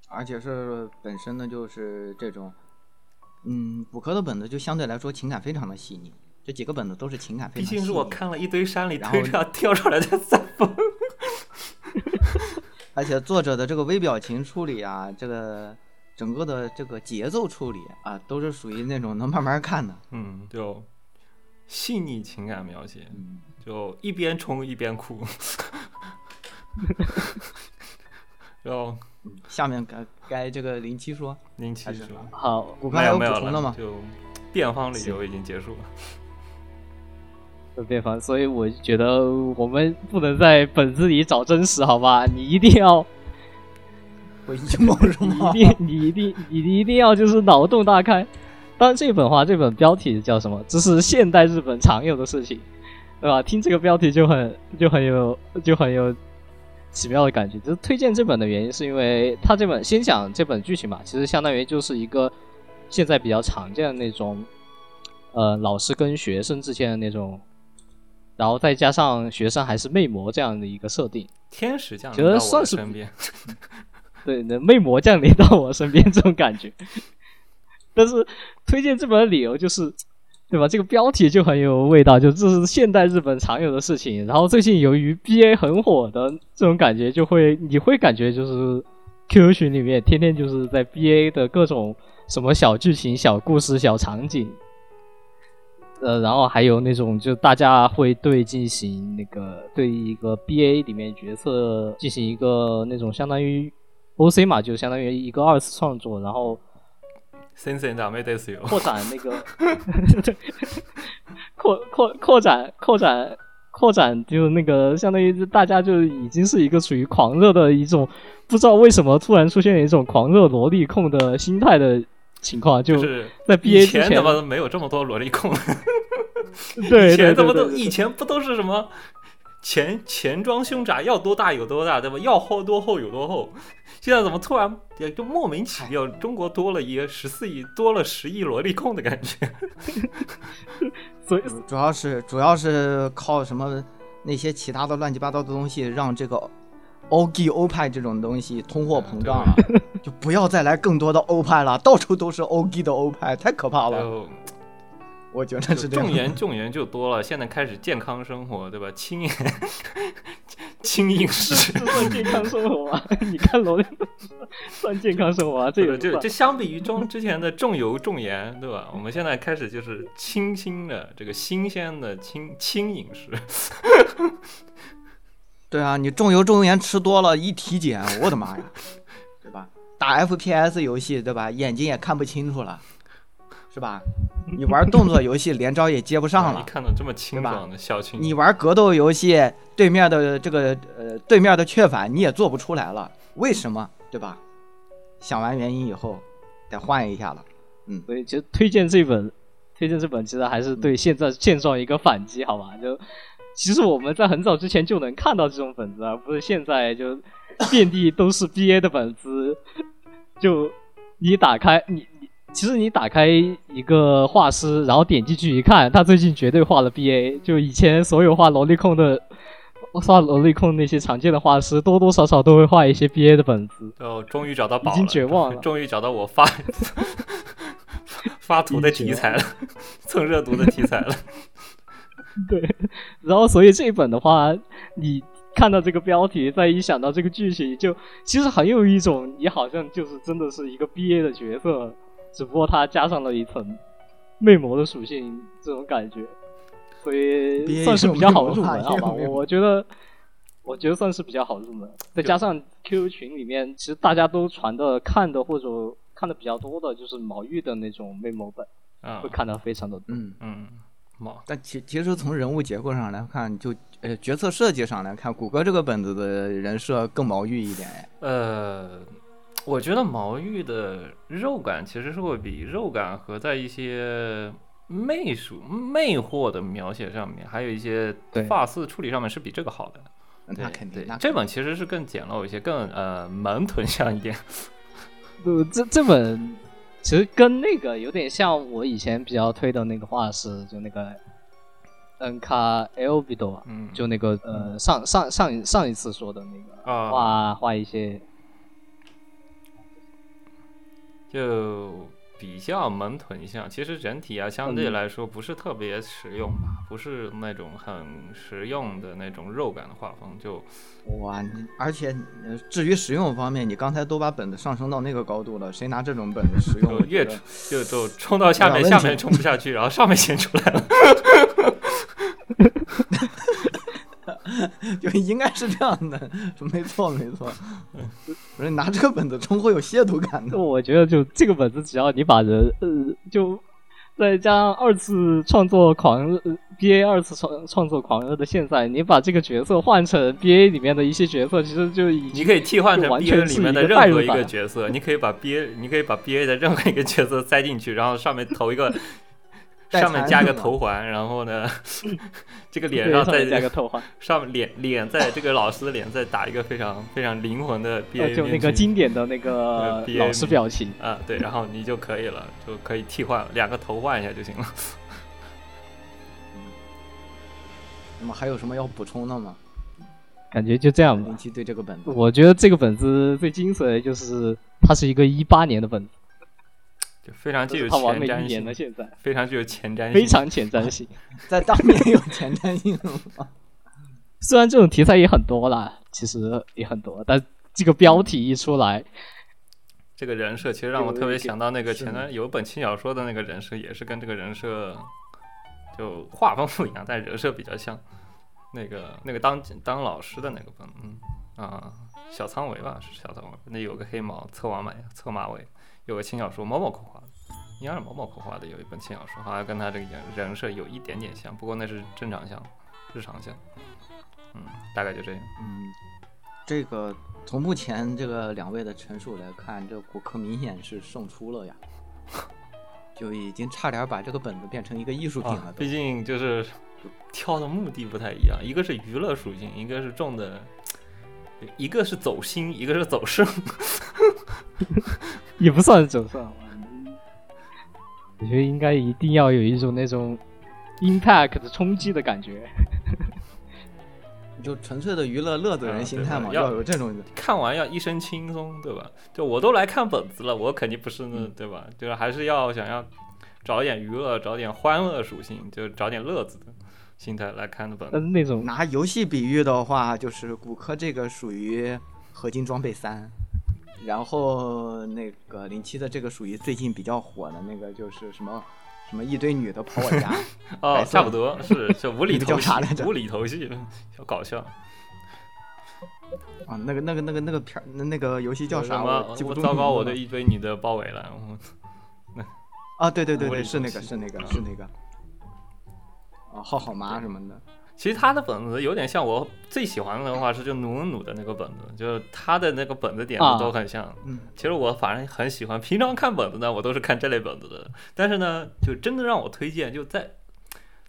而且是本身呢就是这种，嗯，补课的本子就相对来说情感非常的细腻，这几个本子都是情感非常细腻。毕竟是我看了一堆山里然后推出来跳出来的三分。而且作者的这个微表情处理啊，这个整个的这个节奏处理啊，都是属于那种能慢慢看的。嗯，就细腻情感描写，嗯，就一边冲一边哭。然后下面该该这个零七说，零七说，好，骨科还有补充的吗？就辩方理由已经结束了。的变方，所以我觉得我们不能在本子里找真实，好吧？你一定要，回忆梦是你？一定，你一定，你一定要就是脑洞大开。当然，这本话，这本标题叫什么？这是现代日本常有的事情，对吧？听这个标题就很就很有就很有奇妙的感觉。就是推荐这本的原因，是因为它这本先讲这本剧情吧，其实相当于就是一个现在比较常见的那种，呃，老师跟学生之间的那种，然后再加上学生还是魅魔这样的一个设定。天使降临到我身边，对，那魅魔降临到我身边这种感觉。但是推荐这本的理由就是，对吧？这个标题就很有味道，就这是现代日本常有的事情。然后最近由于 BA 很火的这种感觉，就会你会感觉就是 QQ 群里面天天就是在 BA 的各种什么小剧情、小故事、小场景。呃，然后还有那种，就大家会对进行那个对一个 BA 里面角色进行一个那种相当于 OC 嘛，就相当于一个二次创作，然后先生ダメですよ。扩展那个扩扩扩展扩展扩展，就是那个相当于大家就已经是一个属于狂热的一种，不知道为什么突然出现一种狂热萝莉控的心态的 情况，就就是在以 BA 之前前怎，么没有这么多萝莉控？对对以前怎么都以前不都是什么前前装胸甲要多大有多大，对吧？要厚多厚有多厚。现在怎么突然也就莫名其妙，中国多了一个十四亿，多了十亿萝莉控的感觉。所以主要是主要是靠什么那些其他的乱七八糟的东西，让这个欧 G 欧派这种东西通货膨胀了，就不要再来更多的欧派了，到处都是欧 G 的欧派，太可怕了。就我觉得是重。盐重盐就多了，现在开始健康生活，对吧？轻盐 轻饮食。这算健康生活吗？你看萝莉算健康生活啊？这个就这这相比于中之前的重油重盐，对吧？我们现在开始就是清新的这个新鲜的轻轻饮食。对啊，你重油重盐吃多了，一体检，我的妈呀，对吧？打 FPS 游戏，对吧？眼睛也看不清楚了，是吧？你玩动作游戏，连招也接不上了。你看到这么清爽的小青，你玩格斗游戏，对面的这个呃，对面的雀反你也做不出来了，为什么？对吧？想完原因以后，得换一下了。嗯所以其实推荐这本，推荐这本其实还是对现在现状一个反击，好吧？就其实我们在很早之前就能看到这种本子，而不是现在就 遍地都是 BA 的本子。就你打开你你，其实你打开一个画师，然后点进去一看，他最近绝对画了 BA，就以前所有画萝莉控的 画萝莉控那些常见的画师，多多少少都会画一些 BA 的本子。哦，终于找到宝了，已经绝望了终于找到我发发图的题材了，蹭热度的题材了。对，然后所以这一本的话，你看到这个标题，再一想到这个剧情，就其实很有一种你好像就是真的是一个 BA 的角色，只不过它加上了一层魅魔的属性，这种感觉，所以算是比较好入门，好吧？我我觉得。我觉得算是比较好入门，再加上 QQ 群里面，其实大家都传的、看的或者看的比较多的，就是毛玉的那种魅魔本，啊会，看的非常的多。嗯，嗯，毛但其其实从人物结构上来看，就呃角色设计上来看，谷歌这个本子的人设更毛玉一点哎。呃，我觉得毛玉的肉感其实是会比肉感和在一些媚术魅惑的描写上面，还有一些对发丝处理上面是比这个好的。那肯定对，那这本其实是更简陋一些，更呃萌臀像一点。呃，这这本其实跟那个有点像我以前比较推的那个画师，就那个 N 卡 L B 多，嗯，就那个呃上上上上一次说的那个啊，画画一些。就比较萌臀像，其实整体啊相对嗯来说不是特别实用吧，不是那种很实用的那种肉感的画风，就哇，你而且呃至于实用方面，你刚才都把本子上升到那个高度了，谁拿这种本子实用？就越就就冲到下面，下面冲不下去，然后上面先出来了。就应该是这样的，没错没错。不是拿这个本子冲会有亵渎感的。我觉得就这个本子，只要你把人呃，就再加上二次创作狂热、呃 BA 二次创创作狂热的现在，你把这个角色换成 BA 里面的一些角色，其实就已你可以替换成完 BA 全里面的任何一个角色，你可以把 BA，你可以把 BA 的任何一个角色塞进去，然后上面投一个，带上面加个头环，然后呢，这个脸上再上加个头环，上面脸脸在这个老师的脸再打一个非常非常灵魂的就那个经典的那个老师表情。啊，对，然后你就可以了，就可以替换两个头换一下就行了。那么还有什么要补充的吗？感觉就这样吧林。奇对这个本子，我觉得这个本子最精髓的就是它是一个一八年的本子，就非常具有前瞻性，现在非常具有前瞻性，非常前瞻性。在当年有前瞻性吗？虽然这种题材也很多啦，其实也很多，但这个标题一出来，这个人设其实让我特别想到那个前段有一本轻小说的那个人设，也是跟这个人设就画风不一样，但人设比较像。那个那个当当老师的那个本，嗯啊，小仓唯吧，是小仓唯，那有个黑毛侧马尾，侧马尾，有个轻小说，某某口画的，应该是某某口画的，有一本轻小说，好像跟他这个人人设有一点点像，不过那是正常像，日常像，嗯，大概就这样。嗯，这个从目前这个两位的陈述来看，这骨科明显是胜出了呀，就已经差点把这个本子变成一个艺术品了啊，毕竟就是挑的目的不太一样，一个是娱乐属性，一个是重的，一个是走心，一个是走肾。也不算走算。我觉得应该一定要有一种那种 impact 的冲击的感觉。就纯粹的娱乐乐子人啊心态嘛，要有这种看完要一身轻松，对吧？就我都来看本子了，我肯定不是那，对吧？就是还是要想要找点娱乐，找点欢乐属性，就找点乐子的心态来看的本子。但是那种拿游戏比喻的话，就是骨科这个属于合金装备三，然后那个零七的这个属于最近比较火的那个，就是什么什么一堆女的跑我家，哦差不多是就无厘那个 叫头啥来，着无厘头戏，小搞笑。啊，那个那个那个那个片儿，那那个游戏叫啥？什么我记？不住我糟糕，我对一堆女的包围了。我啊，对对对对，是那个是那个是那个，啊，浩好妈什么的，其实他的本子有点像我最喜欢的话是就努努的那个本子，就是他的那个本子点啊子都很像。嗯，其实我反正很喜欢，平常看本子呢，我都是看这类本子的。但是呢，就真的让我推荐，就在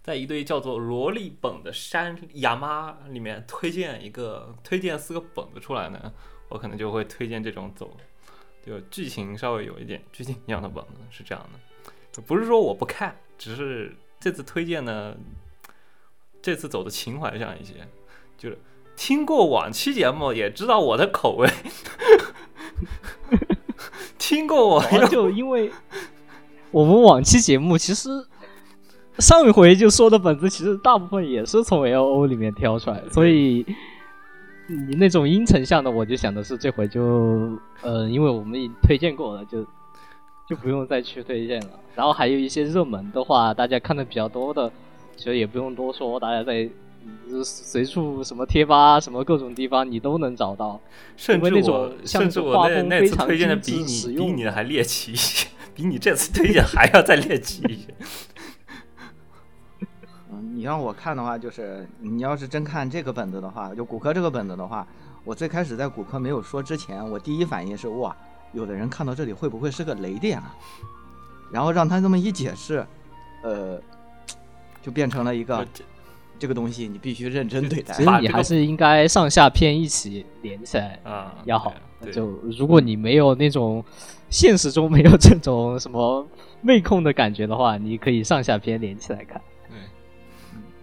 在一堆叫做萝莉本的山亚妈里面推荐一个，推荐四个本子出来呢，我可能就会推荐这种走，就剧情稍微有一点剧情一样的本子，是这样的。就不是说我不看，只是这次推荐呢，这次走的情怀上一些。就是听过往期节目也知道我的口味，听过我就因为 我们往期节目其实上一回就说的本子，其实大部分也是从 L O 里面挑出来的，所以你那种阴沉向的，我就想的是这回就呃，因为我们已经推荐过了，就就不用再去推荐了。然后还有一些热门的话，大家看的比较多的，其实也不用多说，大家在。嗯随处什么贴吧，什么各种地方你都能找到。甚至我种甚至我那那次非常推荐的比你比你的还猎奇一些，比你这次推荐还要再猎奇一些。嗯，你让我看的话，就是你要是真看这个本子的话，就骨科这个本子的话，我最开始在骨科没有说之前，我第一反应是哇，有的人看到这里会不会是个雷电啊？然后让他这么一解释，呃，就变成了一个这个东西你必须认真对待其。实你还是应该上下篇一起连起来啊，要好。就如果你没有那种现实中没有这种什么妹控的感觉的话，你可以上下篇连起来看。对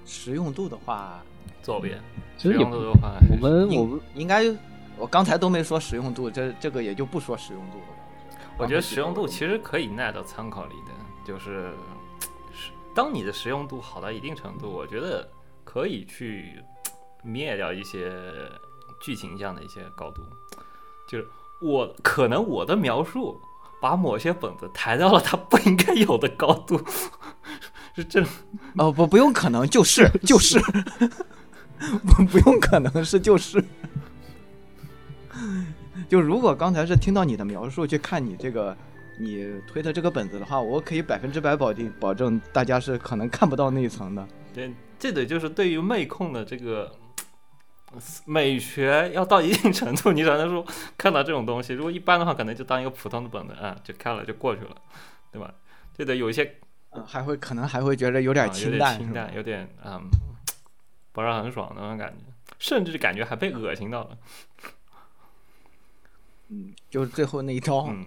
实用度的话，左边，其实也不使用度的话，我们我们应该我刚才都没说实用度，这这个也就不说实用度了。我觉得实用度其实可以纳到参考里的，就是是当你的实用度好到一定程度，我觉得可以去灭掉一些剧情上的一些高度。就是我可能我的描述把某些本子抬到了它不应该有的高度，是这哦不，不用可能，就是就是，不不用可能是就是。就如果刚才是听到你的描述去看你这个你推的这个本子的话，我可以百分之百保定保证大家是可能看不到那一层的。对，这得就是对于妹控的这个呃 美学要到一定程度，你才能说看到这种东西。如果一般的话，可能就当一个普通的本子啊，就看了就过去了，对吧？这得有一些嗯，还会可能还会觉得有有点清淡，清淡，有点嗯 不是很爽的那种感觉，甚至感觉还被恶心到了。嗯，就是最后那一招，嗯，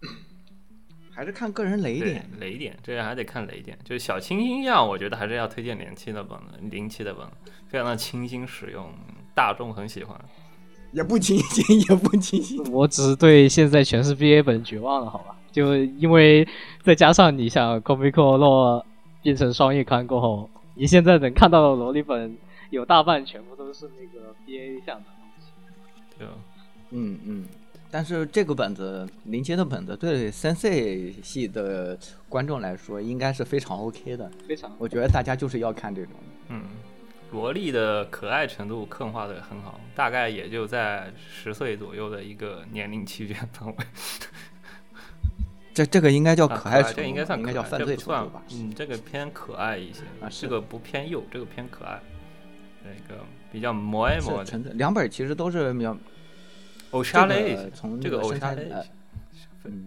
还是看个人雷点。，雷点，这个还得看雷点。就是小清新样，我觉得还是要推荐零七的本子，零七的本非常的清新实用，大众很喜欢。也不清新，也不清新。我只是对现在全是 BA 本绝望了，好吧？就因为再加上你想 Comic Con 变成双月刊过后，你现在能看到的萝莉本有大半全部都是那个 BA 向的东西。对吧？嗯嗯，但是这个本子林杰的本子对 Sensei 系的观众来说应该是非常 OK 的。非常我觉得大家就是要看这种。嗯，萝莉的可爱程度刻画的很好，大概也就在十岁左右的一个年龄区间范围。这这个应该叫啊可爱程度吧，这应该算叫犯罪度吧？嗯，这个偏可爱一些，啊是这个不偏幼，这个偏可爱，那个比较磨一磨的。是纯粹两本其实都是描偶这像类一些，个从这个偶身材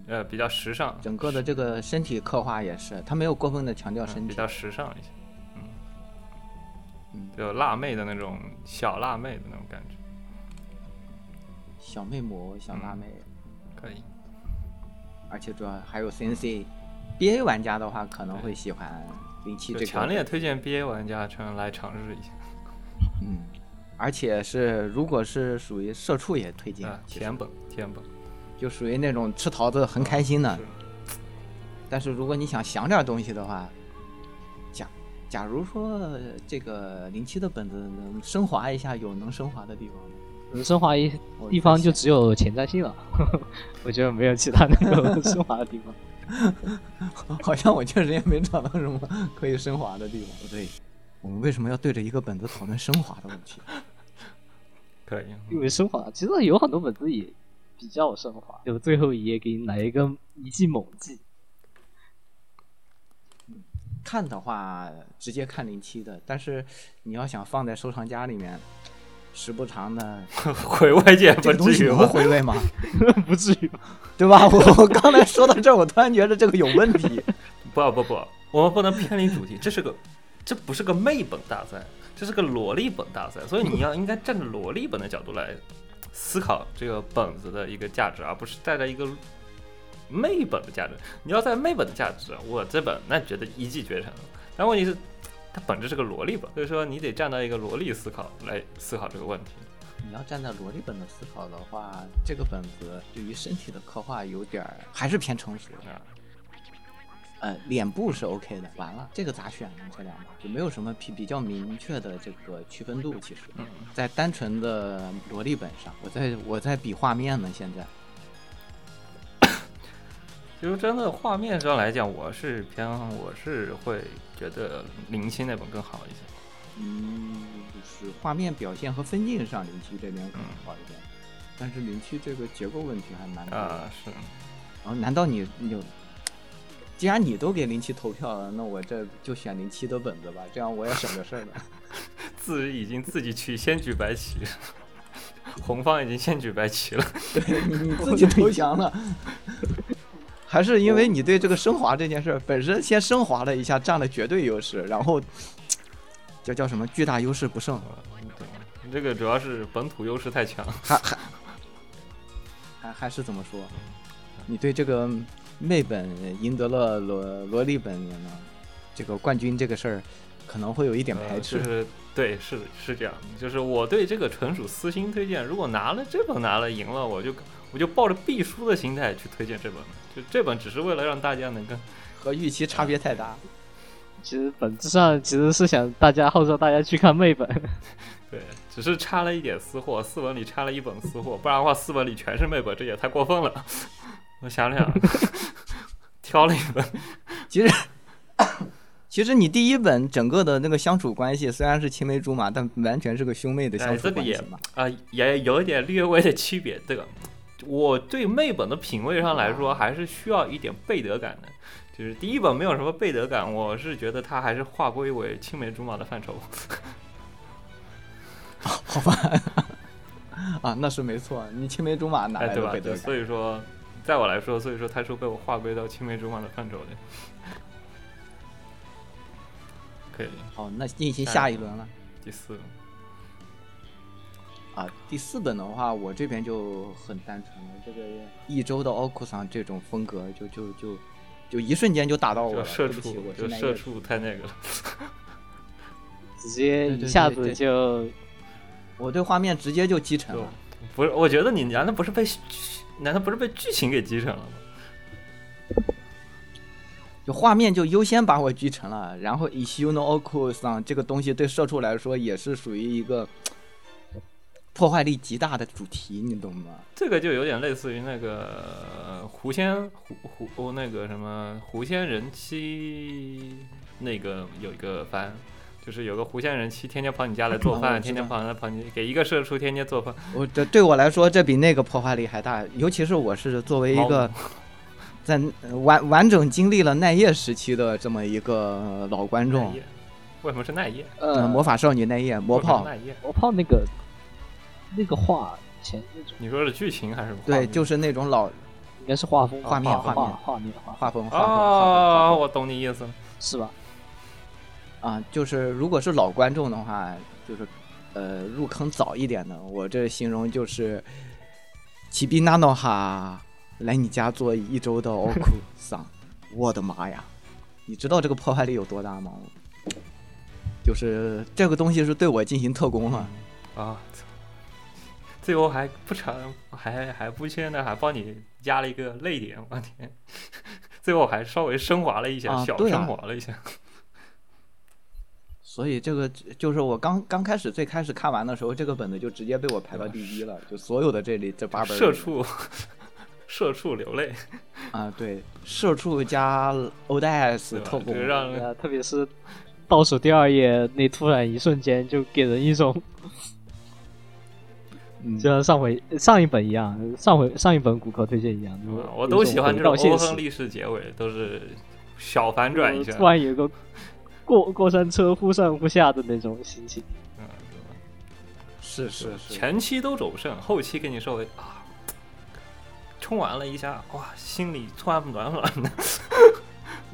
呃比较时尚，整个的这个身体刻画也是，他没有过分的强调身体。嗯比较时尚一些，嗯嗯，就辣妹的那种小辣妹的那种感觉，小妹模、小辣嗯妹，可以。而且主要还有 CNC。BA 玩家的话可能会喜欢零七这个，强烈推荐 BA 玩家尝来尝试一下嗯，而且是如果是属于社畜也推荐啊，，甜本甜本，就属于那种吃桃子很开心的。是但是如果你想想点东西的话，假假如说这个零七的本子能升华一下，有能升华的地方吗？能升华一地方就只有前瞻性了，我觉得没有其他能够 升华的地方。好像我确实也没找到什么可以升华的地方。不对，我们为什么要对着一个本子讨论升华的问题？可以。因为升华其实有很多本子也比较升华，就最后一页给你来一个一记猛记。看的话，直接看零七的，但是你要想放在收藏夹里面，时不常的，回味界不这个东西能至于吧？回味吗？不至于？对吧？我我刚才说到这儿，我突然觉得这个有问题。不不不，我们不能偏离主题，这是个，这不是个妹本大赛，这是个萝莉本大赛，所以你要应该站在萝莉本的角度来思考这个本子的一个价值，而不是带着一个妹本的价值。你要在妹本的价值，我这本那觉得一骑绝尘，但问题是，它本质是个萝莉本，所以说你得站到一个萝莉思考来思考这个问题。你要站在萝莉本的思考的话，这个本子对于身体的刻画有点儿还是偏成熟。啊，呃，脸部是 OK 的。完了，这个咋选呢？这两把就没有什么比比较明确的这个区分度。其实，嗯，在单纯的萝莉本上，我在我在比画面呢。现在，其实真的画面上来讲，我是偏我是会觉得零七那本更好一些。嗯，就是画面表现和分镜上，零七这边可能好一点。但是零七这个结构问题还蛮多的。啊，是，然后，难道你你就，既然你都给零七投票了，那我这就选零七的本子吧，这样我也省着事儿了。自已经自己去先举白旗，红方已经先举白旗了。对你你 自己投降了，还是因为你对这个升华这件事儿本身先升华了一下，占了绝对优势，然后叫叫什么巨大优势不胜，你，这个主要是本土优势太强。还还还还是怎么说？你对这个妹本赢得了萝萝莉本呢这个冠军这个事儿，可能会有一点排呃斥。就是对，是是这样，就是我对这个纯属私心推荐。如果拿了这本拿了赢了，我就我就抱着必输的心态去推荐这本，就这本只是为了让大家能跟和预期差别太大。其实本质上其实是想大家号召大家去看妹本，对，只是差了一点私货，四本里差了一本私货，不然的话四本里全是妹本，这也太过分了。我想了想，挑了一本，其实，其实你第一本整个的那个相处关系虽然是青梅竹马，但完全是个兄妹的相哎，处关系嘛。啊、也有一点略微的区别。这个，我对妹本的品味上来说，还是需要一点背德感的。就是第一本没有什么背德感，我是觉得它还是划归为青梅竹马的范畴。好吧，啊，那是没错，你青梅竹马哪哎，对吧？来的背德感？就所以说，在我来说，所以说它是被我划归到青梅竹马的范畴里。可以，好，那进行下一轮了。第四个，啊，第四本的话，我这边就很单纯了，这个一周的奥库桑这种风格就，就就就一瞬间就打到我了。就社对不起，畜我，就社奈叶畜太那个了。直接一下子就我对画面直接就击沉了。不是，我觉得你难道不是被难道不是被剧情给击沉了吗？就画面就优先把我击沉了，然后 Ishuno o k u 桑这个东西对社畜来说也是属于一个破坏力极大的主题，你懂吗？这个就有点类似于那个呃狐仙狐狐哦那个什么狐仙人妻那个有一个番，就是有个狐仙人妻天天跑你家来做哦饭，天天跑来跑你给一个社畜天天做饭，我这对我来说，这比那个破坏力还大，尤其是我是作为一个 在呃完完整经历了奈叶时期的这么一个呃老观众。为什么是奈叶？呃，呃魔法少女奈叶魔炮，奈叶？魔炮那个那个画前那种你说是剧情还是对，就是是那种老应该是画风画面画画面。画面画画风画风画哦，风。我懂你意思了。是吧？啊，就是如果是老观众的话，就是呃入坑早一点的，我这形容就是奇比纳诺哈来你家做一周的奥库 桑，我的妈呀！你知道这个破坏力有多大吗？就是这个东西是对我进行特工了，啊，最后还不成，还还不现在还帮你加了一个泪点，我天！最后还稍微升华了一下，小升华了一下。所以这个就是我刚刚开始最开始看完的时候，这个本子就直接被我排到第一了，就所有的这里这八本社畜，社畜流泪，啊，对，社畜加 ODS 特工，让特别是倒数第二页那突然一瞬间，就给人一种嗯就像上回上一本一样，上回上一本骨科推荐一样，我都喜欢这种有一种回到现实欧亨利式结尾，都是小反转一下。突然有一个过过山车忽上忽下的那种心情。嗯，是是是，前期都走肾，后期给你稍微啊，冲完了一下，哇，心里突然暖暖的。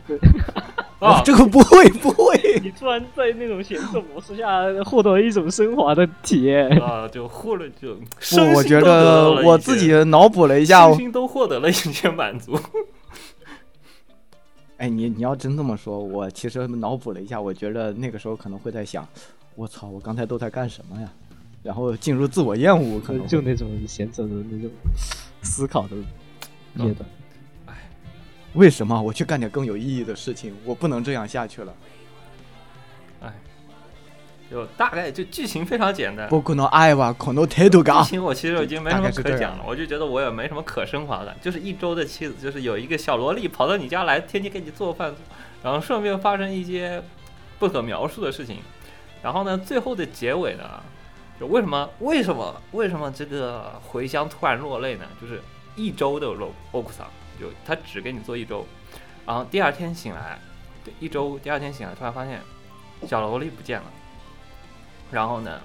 对 啊，这个不会不会，你突然在那种显色模式下获得了一种升华的体验。啊，就获了就不，我觉得我自己脑补了一下，身心都获得了一些满足。哎，你你要真这么说，我其实脑补了一下，我觉得那个时候可能会在想，我操，我刚才都在干什么呀？然后进入自我厌恶，可能就那种闲着的那种思考的阶段。哎为什么我去干点更有意义的事情？我不能这样下去了。哎，就大概就剧情非常简单。僕の愛はこの程度が剧。情我其实已经没什么大概是这样可讲了，我就觉得我也没什么可升华的，就是一周的妻子，就是有一个小萝莉跑到你家来，天天给你做饭，然后顺便发生一些不可描述的事情，然后呢，最后的结尾呢，就为什么为什么为什么这个茴香突然落泪呢？就是一周的罗欧库桑，就他只给你做一周，然后第二天醒来，对，一周第二天醒来，突然发现小萝莉不见了， 然后呢，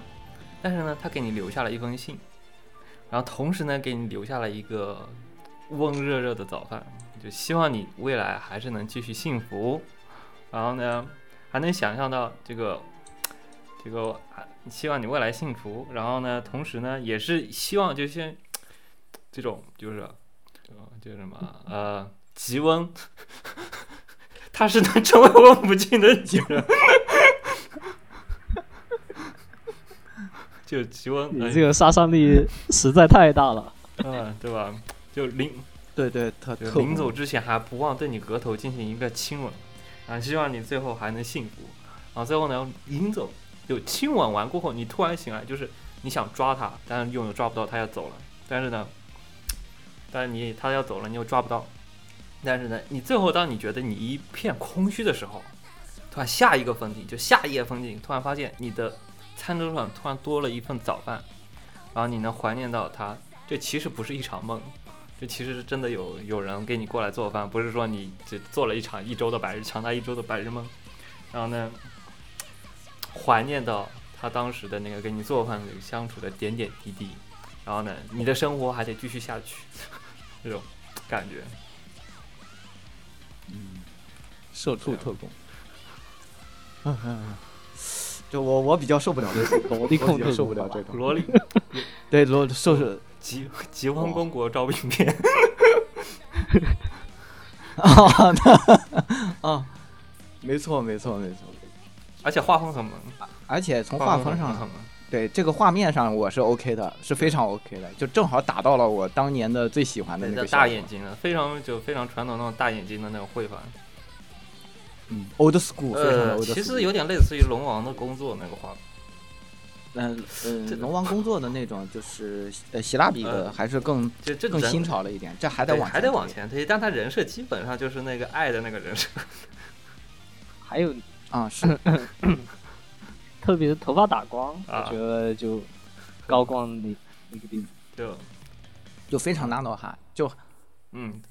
但是呢，他给你留下了一封信，然后同时呢，给你留下了一个温热热的早饭，就希望你未来还是能继续幸福，然后呢，还能想象到这个这个，希望你未来幸福，然后呢，同时呢，也是希望就先这种就是就就什么呃吉温，他是能成为问不尽的吉人。就吉温，你这个杀伤力 实在太大了。嗯，对吧？就临对对，特就特临走之前还不忘对你额头进行一个亲吻，啊，希望你最后还能幸福。然后最后呢，临走就亲吻完过后，你突然醒来，就是你想抓他，但是又抓不到，他要走了。但是呢，但是你他要走了，你又抓不到。但是呢，你最后当你觉得你一片空虚的时候，突然下一个风景，就下一页风景，突然发现你的餐桌上突然多了一份早饭，然后你能怀念到他。这其实不是一场梦，这其实是真的有有人给你过来做饭，不是说你只做了一场一周的白日长达一周的白日梦。然后呢，怀念到他当时的那个给你做饭的相处的点点滴滴，然后呢，你的生活还得继续下去，这种感觉。嗯社畜特工。就我我比较受不了这种，萝莉控我比较受不了这种。萝莉 对，萝受是吉吉翁公国招聘片，啊，那啊，没错没错没错。而且画风很萌，而且从画风上，很萌。对这个画面上我是 OK 的，是非常 OK 的，就正好打到了我当年的最喜欢的那那个大眼，睛的，非常就非常传统那种大眼睛的那种绘法。嗯，old school，非常的呃，old school。其实有点类似于龙王的工作那个画法。嗯嗯，这龙王工作的那种就是呃希腊比的呃还是更更就这种新潮了一点，这还得往对还得往前推，但他人设基本上就是那个爱的那个人设。还有啊，是特别是头发打光，啊我觉得就高光那那个地方。就就非常 nano 哈，就嗯，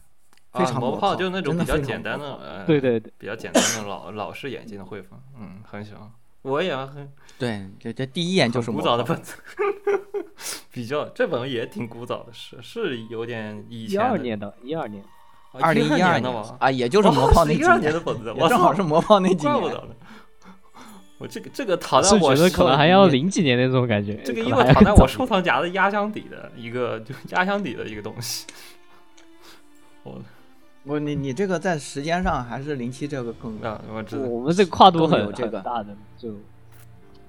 非常啊、魔魔炮炮就那种比较简单的呃，对对对，比较简单的老老式眼镜的绘风，嗯，很喜欢。我也很对，这这第一眼就是很古早的本子，比较这本也挺古早的，是是有点以一前的二年的，一二年，二零一二年的吗？啊，也就是魔炮那一二几年年的本子，我正好是魔炮那几年。怪不。我这个这个躺在我觉得可能还要零几年那种感觉。这个因为躺在我收藏夹的压箱底的一个，就压箱底的一个东西。我我你你这个在时间上还是零七这个更啊，我知道，我们这个跨度很有这个大的，就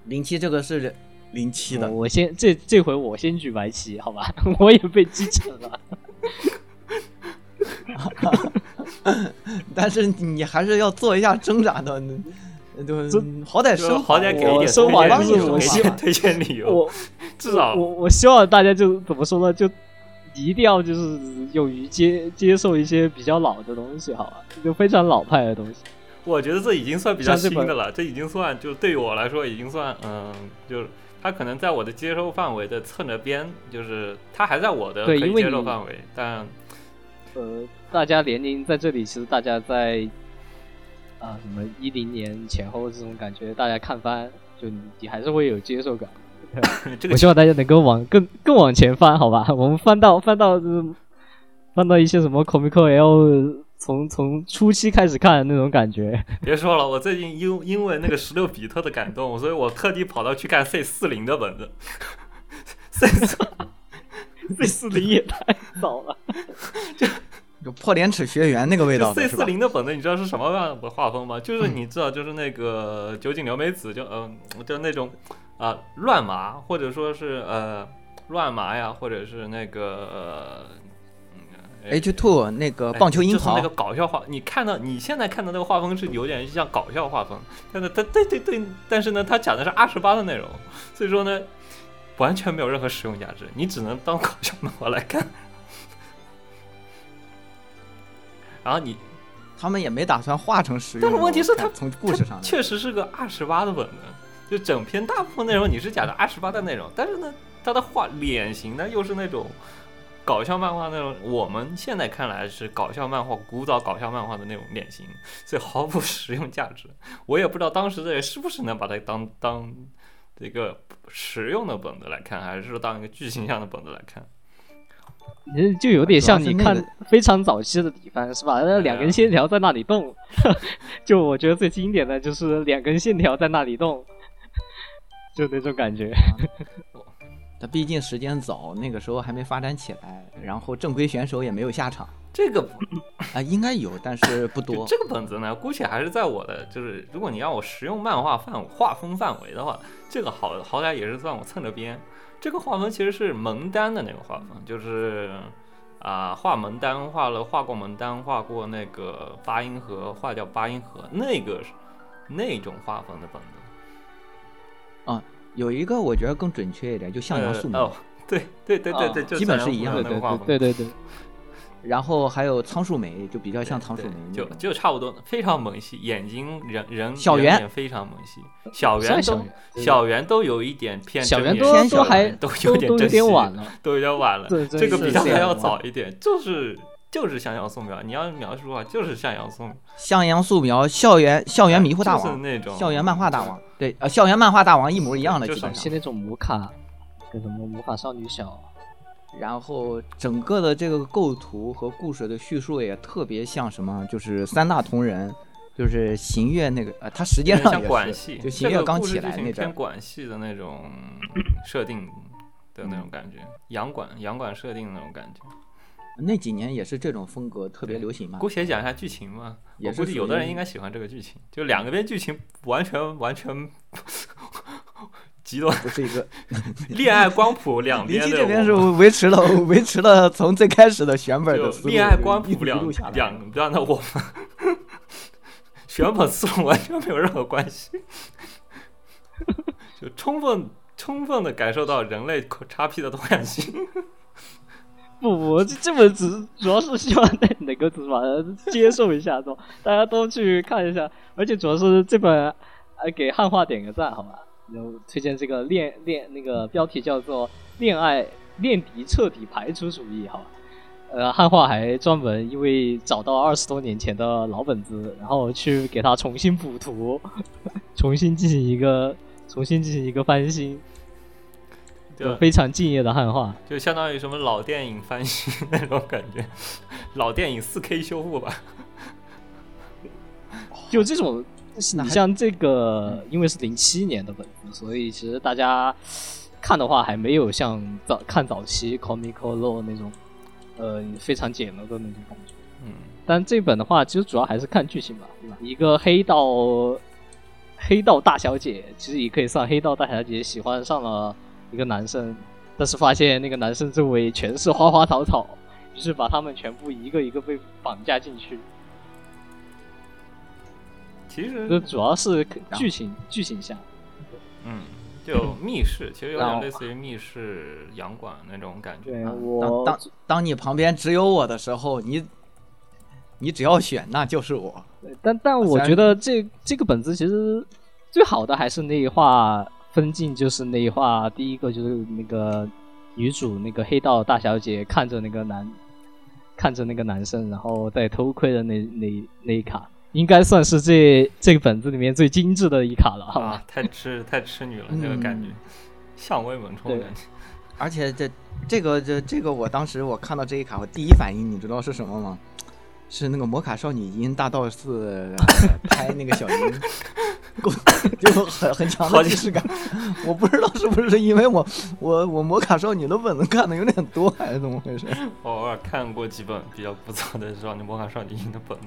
零七这个是零七的我，先这这回我先举白旗，好吧？我也被击沉了。但是你还是要做一下挣扎的，就这好歹就升好歹给一点推升华荐理由，就是我一点推荐理由，我至少我我希望大家就怎么说呢？就一定要就是勇于接接受一些比较老的东西，好吧？就非常老派的东西。我觉得这已经算比较新的了，这已经算就对于我来说已经算嗯，就是它可能在我的接受范围的侧着边，就是它还在我的可以接受范围，但呃，大家年龄在这里，其实大家在啊、什么一零年前后这种感觉，大家看番，就你你还是会有接受感。这个我希望大家能够往更更往前翻，好吧？我们翻到翻到就是翻到一些什么 Comic L，从从初期开始看的那种感觉。别说了，我最近因因为那个十六比特的感动，所以我特地跑到去看 C 四零的本子。C 四这四零也太早了，就破廉耻学员那个味道 C 是吧？四零的本子，你知道是什么样的画风吗？就是你知道，就是那个酒井留美子，就嗯、就那种啊、乱麻，或者说是呃乱麻呀，或者是那个 H two 那个棒球樱桃哎就是那个，搞笑画，你看到你现在看到那个画风是有点像搞笑画风，但是他对对对，但是呢，他讲的是二十八的内容，所以说呢，完全没有任何实用价值，你只能当搞笑漫画来看。然后你他们也没打算画成实用。但是问题是它我看从故事上确实是个二十八的本子，就整篇大部分内容你是讲的二十八的内容，但是呢，他的画脸型呢又是那种搞笑漫画那种，我们现在看来是搞笑漫画、古早搞笑漫画的那种脸型，所以毫无实用价值。我也不知道当时的人是不是能把它当当这个实用的本子来看，还是说当一个剧情向的本子来看。其实就有点像你看非常早期的底番是吧？那两根线条在那里动，就我觉得最经典的就是两根线条在那里动，就那种感觉。他毕竟时间早，那个时候还没发展起来，然后正规选手也没有下场这个啊，应该有，但是不多。这个本子呢，姑且还是在我的，就是如果你让我实用漫画范画风范围的话，这个好好歹也是算我蹭着边。这个画风其实是蒙丹的那个画风，就是啊、画蒙丹画了画过蒙丹，画过那个八音盒，画叫八音盒，那个是那种画风的本子。有一个我觉得更准确一点，就向阳素描，呃、哦，对对对对对，哦基本是一样的对对那个画风。对对对对，然后还有仓树梅，就比较像仓树对美那种。就就差不多，非常萌系，眼睛人人小圆非常萌系，小圆都小圆都有一点偏小圆都都还都有点都有点晚了，都有点晚了。这个比他还要早一点，就是就是向阳素描。你要描述的话，就是向阳素描，向阳素描，校园校园迷糊大就是王，那种校园漫画大王，对，呃，校园漫画大王一模一样的，就是基本上。像那种魔卡跟什么魔法少女小，然后整个的这个构图和故事的叙述也特别像什么，就是三大同人，就是行月那个，呃，他实际上也是，管系，就行月刚起来那阵，管系的那种设定的那种感觉，洋管洋管设定的那种感觉。那几年也是这种风格特别流行嘛姑。且讲一下剧情嘛，也是我估计有的人应该喜欢这个剧情，就两个边剧情完全完全极端，不是一个，恋爱光谱两 边的奇这边是维持了维持了从最开始的选本恋爱光谱两。两边的我们选本思路完全没有任何关系，就充分充分的感受到人类叉 P 的多样性。不不，这这本只主要是希望大家能够怎么接受一下，都大家都去看一下，而且主要是这本，呃，给汉化点个赞，好吧？然后推荐这个恋恋那个标题叫做《恋爱恋敌彻底排除主义》，好吧？呃，汉化还专门因为找到二十多年前的老本子，然后去给它重新补图，重新进行一个重新进行一个翻新，就非常敬业的汉化。就相当于什么老电影翻新那种感觉，老电影四 K 修复吧。就这种，你像这个，因为是零七年的本子，所以其实大家看的话，还没有像早看早期 Comico Low 那种，呃，非常简陋的那种感觉。嗯，但这本的话，其实主要还是看剧情吧，对吧？一个黑道黑道大小姐，其实也可以算黑道大小姐喜欢上了一个男生，但是发现那个男生周围全是花花草草，于是把他们全部一个一个被绑架进去。其实这主要是剧情剧情下。嗯，就密室，其实有点类似于密室洋馆那种感觉。对啊我当当当你旁边只有我的时候，你你只要选，那就是我。但但我觉得这这个本子其实最好的还是那一话分镜，就是那一话第一个就是那个女主那个黑道大小姐看着那个男看着那个男生，然后在偷窥的那那那一卡，应该算是这这个本子里面最精致的一卡了？啊，太痴太痴女了，这个感觉嗯，向威猛冲的对感觉。而且这这个这这个，我当时我看到这一卡，我第一反应你知道是什么吗？是那个魔卡少女樱大道寺呃拍那个小樱，够 就很很强好几的既视感。我不知道是不是因为我我我魔卡少女的本子看的有点多，还是怎么回事？我偶尔看过几本比较不错的少女魔卡少女樱的本子。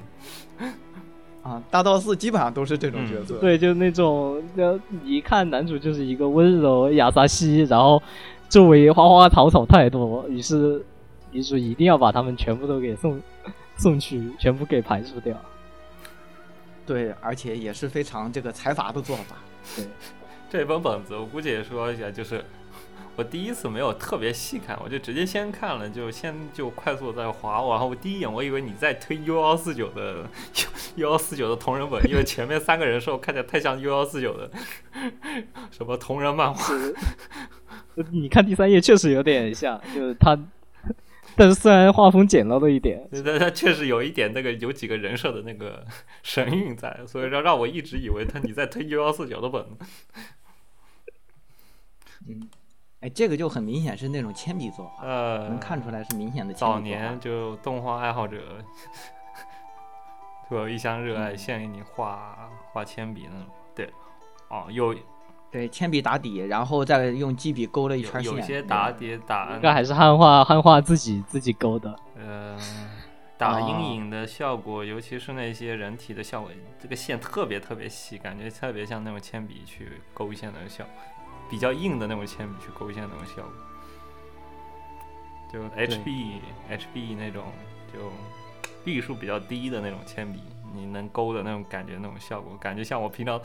啊，大道寺基本上都是这种角色。对，就那种，就，一看男主就是一个温柔亚萨西，然后周围花花草草太多，于是女主一定要把他们全部都给送 送去，全部给排除掉。对，而且也是非常这个财阀的做法。对，这本本子我估计也说一下，就是我第一次没有特别细看，我就直接先看了，就先就快速地在划，然后我第一眼我以为你在推 U 幺四九的 U 幺四九的同人本，因为前面三个人兽看起来太像 U 幺四九的什么同人漫画。你看第三页确实有点像，就是他，但是虽然画风简陋了一点，但它确实有一点那个有几个人设的那个 神韵在，所以说让我一直以为他你在推幺幺四九的本。嗯，哎，这个就很明显是那种铅笔作画，呃，能看出来是明显的铅笔早作画年就动画爱好者，会有一腔热爱，献给你画画铅笔那种。对，哦，有对铅笔打底，然后再用基笔勾了一有圈线。有些打底打应该还是汉化汉化自己自己勾的。呃打哦阴影的效果，尤其是那些人体的效果，这个线特别特别细，感觉特别像那种铅笔去勾线的效果，比较硬的那种铅笔去勾线的那种效果。就 HB HB 那种就笔数比较低的那种铅笔，你能勾的那种感觉，那种效果，感觉像我平常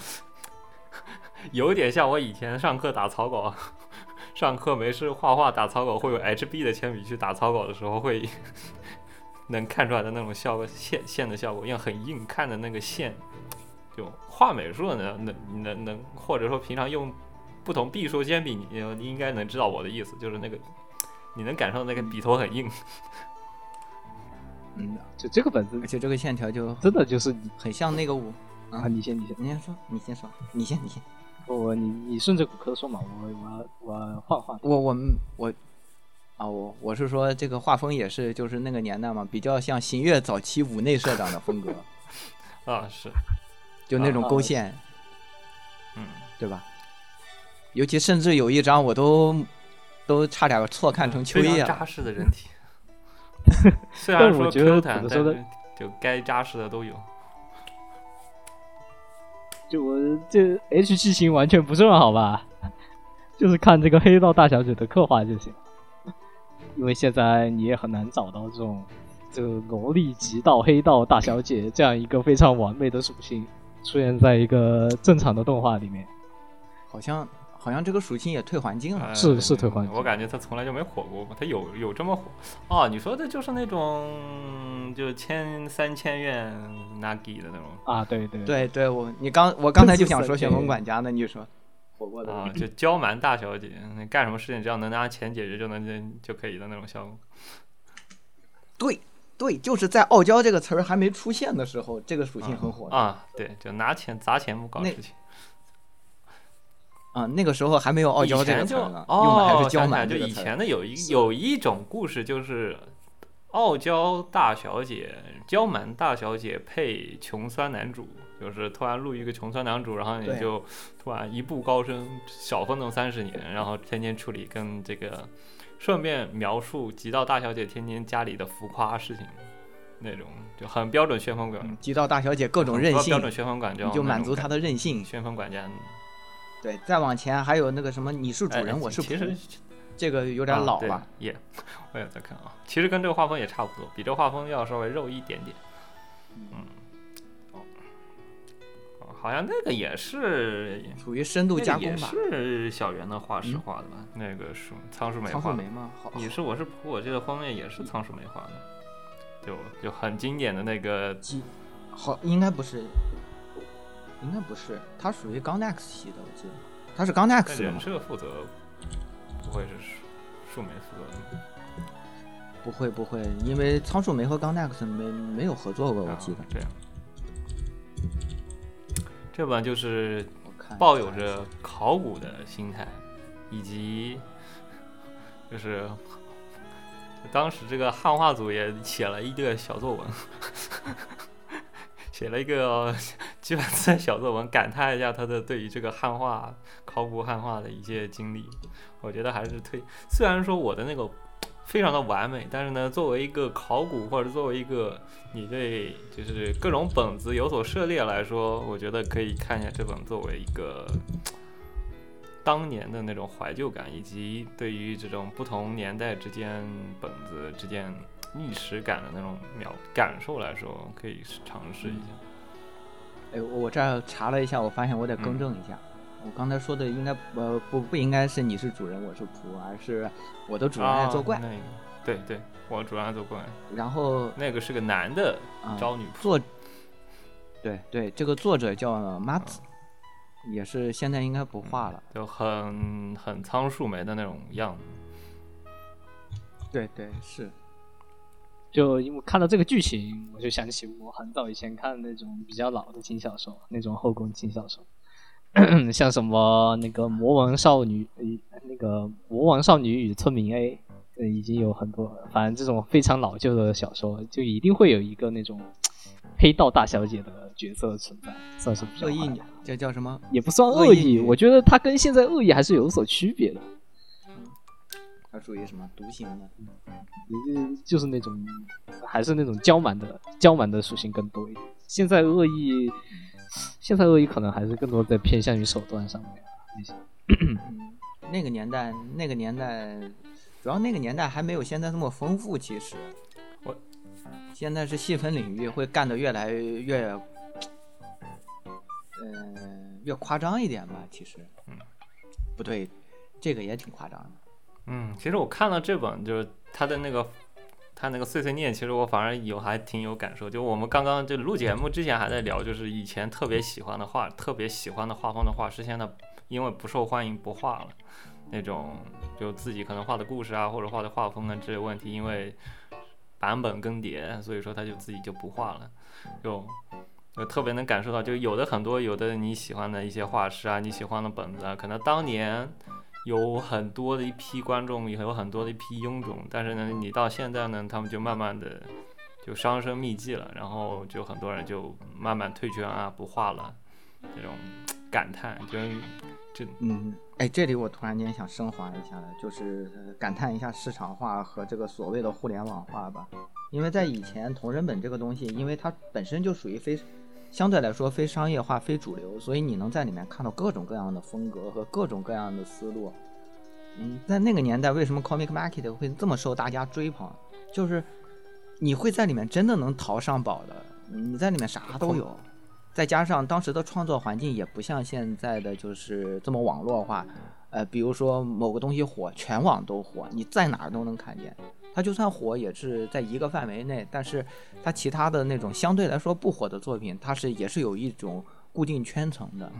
有点像我以前上课打草稿，上课没事画画打草稿会有 HB 的铅笔去打草稿的时候会 能看出来的那种效果线线的效果，因为很硬，看的那个线就画美术的能能能能，或者说平常用不同笔数铅笔，你你应该能知道我的意思，就是那个你能感受到那个笔头很硬。嗯，就这个本子而且这个线条就真的就是很像那个我。啊，你先你先，你先说，你先说，你先，你先。我你你顺着骨科说嘛，我我我要换换。我我们我啊，我我是说这个画风也是，就是那个年代嘛，比较像新月早期五内社长的风格，啊，是，就那种啊勾线，嗯，对吧？尤其甚至有一张我都都差点错看成秋叶了。扎实的人体。虽然说但我觉得 Q 弹，但是就该扎实的都有。就我这 H 剧情完全不重要，好吧？就是看这个黑道大小姐的刻画就行。因为现在你也很难找到这种这个萝莉级道黑道大小姐这样一个非常完美的属性出现在一个正常的动画里面。好像好像这个属性也退环境了。呃是是退环境我感觉他从来就没火过，他有有这么火？哦，你说的就是那种就千三千院 Nagi 的那种啊，对对对对，我你刚我刚才就想说旋风管家呢，你说 火过的啊，就娇蛮大小姐，你干什么事情只要能拿钱解决就能就就可以的那种效果。对对，就是在傲娇这个词儿还没出现的时候，这个属性很火的啊，对，就拿钱砸钱不搞事情。啊，那个时候还没有傲娇这个词儿呢，用的还哦，是娇想起来就以前的有一有一种故事，就是傲娇大小姐、娇蛮大小姐配穷酸男主，就是突然录一个穷酸男主，然后你就突然一步高升，小奋斗三十年，然后天天处理跟这个，顺便描述极道大小姐天天家里的浮夸事情。那种就很标准旋风管，嗯极道大小姐各种任性标，准旋风管家，就满足她的任性。旋风管家。对，再往前还有那个什么，你是主哎人，我是其实，这个有点老啊、了。对也，我也在看啊。其实跟这个画风也差不多，比这画风要稍微肉一点点。嗯，好像那个也是属于深度加工吧。是小圆的画师嗯画的吧？那个是仓鼠梅画的仓树梅。吗？好，你是我是仆，我记得封面也是仓鼠梅画的，就就很经典的那个，好，应该不是，应该不是，它属于钢 nex 系的，我记得，它是钢但 nex 的人吗？设负责不会是树树莓负责的。不会不会，因为仓树梅和钢 nex 没没有合作过，我啊记得。这样。这本就是抱有着考古的心态，以及 就是 当时这个汉化组也写了一个小作文，写了一个几百字的小作文，感叹一下他的对于这个汉化、考古汉化的一些经历。我觉得还是推，虽然说我的那个非常的完美，但是呢，作为一个考古或者作为一个你对就是各种本子有所涉猎来说，我觉得可以看一下这本作为一个当年的那种怀旧感，以及对于这种不同年代之间本子之间历史感的那种描感受来说，可以尝试一下。哎，我这儿查了一下，我发现我得更正一下，我刚才说的应该呃不不应该是你是主人我是仆，而是我的主人在作怪。啊那个对对，我主人在作怪，然后那个是个男的啊招女仆。作，对对，这个作者叫马子，也是现在应该不画了。就很很仓树梅的那种样子。对对是，就因为看到这个剧情，我就想起我很早以前看那种比较老的轻小说，那种后宫轻小说，像什么那个《魔王少女》呃，那个《魔王少女与村民 A》，呃，已经有很多了，反正这种非常老旧的小说，就一定会有一个那种黑道大小姐的角色存在，算是比较恶意女好的，这叫什么？也不算恶意恶意，我觉得它跟现在恶意还是有所区别的。它属于什么独行的？嗯，就是那种还是那种娇蛮的娇蛮的属性更多一点。现在恶意，现在恶意可能还是更多在偏向于手段上面那些。嗯，那个年代，那个年代，主要那个年代还没有现在那么丰富。其实，我现在是细分领域会干的越来越，呃，越夸张一点吧。其实，嗯，不对，这个也挺夸张的。嗯，其实我看了这本，就是他的那个他那个碎碎念，其实我反而有还挺有感受。就我们刚刚就录节目之前还在聊，就是以前特别喜欢的画，特别喜欢的画风的画师，现在因为不受欢迎不画了。那种就自己可能画的故事啊，或者画的画风啊这些问题，因为版本更迭，所以说他就自己就不画了。就就特别能感受到，就有的很多有的你喜欢的一些画师啊，你喜欢的本子啊，可能当年。有很多的一批观众，也有很多的一批臃肿，但是呢，你到现在呢，他们就慢慢的就销声匿迹了，然后就很多人就慢慢退圈啊，不画了，这种感叹，就这嗯，哎，这里我突然间想升华一下了，就是呃感叹一下市场化和这个所谓的互联网化吧。因为在以前同人本这个东西，因为它本身就属于非相对来说非商业化、非主流，所以你能在里面看到各种各样的风格和各种各样的思路。嗯，在那个年代，为什么 Comic Market 会这么受大家追捧？就是你会在里面真的能淘上宝的，你在里面啥都有。再加上当时的创作环境也不像现在的就是这么网络化，呃，比如说某个东西火，全网都火，你在哪儿都能看见。它就算火，也是在一个范围内，但是它其他的那种相对来说不火的作品，它是也是有一种固定圈层的，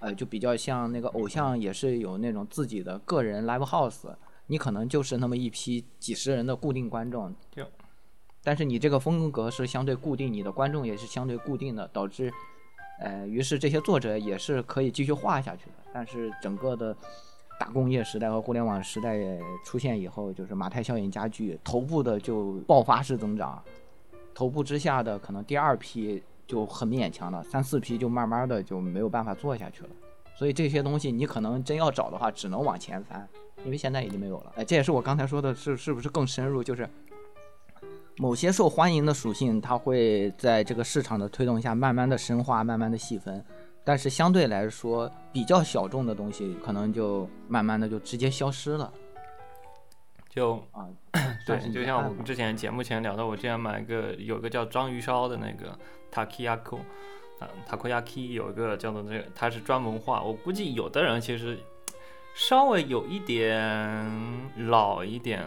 呃，就比较像那个偶像也是有那种自己的个人 live house，你可能就是那么一批几十人的固定观众就，但是你这个风格是相对固定，你的观众也是相对固定的，导致，呃，于是这些作者也是可以继续画下去的，但是整个的。大工业时代和互联网时代出现以后，就是马太效应加剧，头部的就爆发式增长，头部之下的可能第二批就很勉强了，三四批就慢慢的就没有办法做下去了。所以这些东西你可能真要找的话，只能往前翻，因为现在已经没有了。哎，这也是我刚才说的是是不是更深入？就是某些受欢迎的属性，它会在这个市场的推动下，慢慢的深化，慢慢的细分。但是相对来说，比较小众的东西，可能就慢慢的就直接消失了就啊。对，就像我们之前节目前聊到，我之前买一个有一个叫章鱼烧的那个 Takiyako，啊 Takoyaki 有一个叫做这个，它是专门画，我估计有的人其实稍微有一点老一点，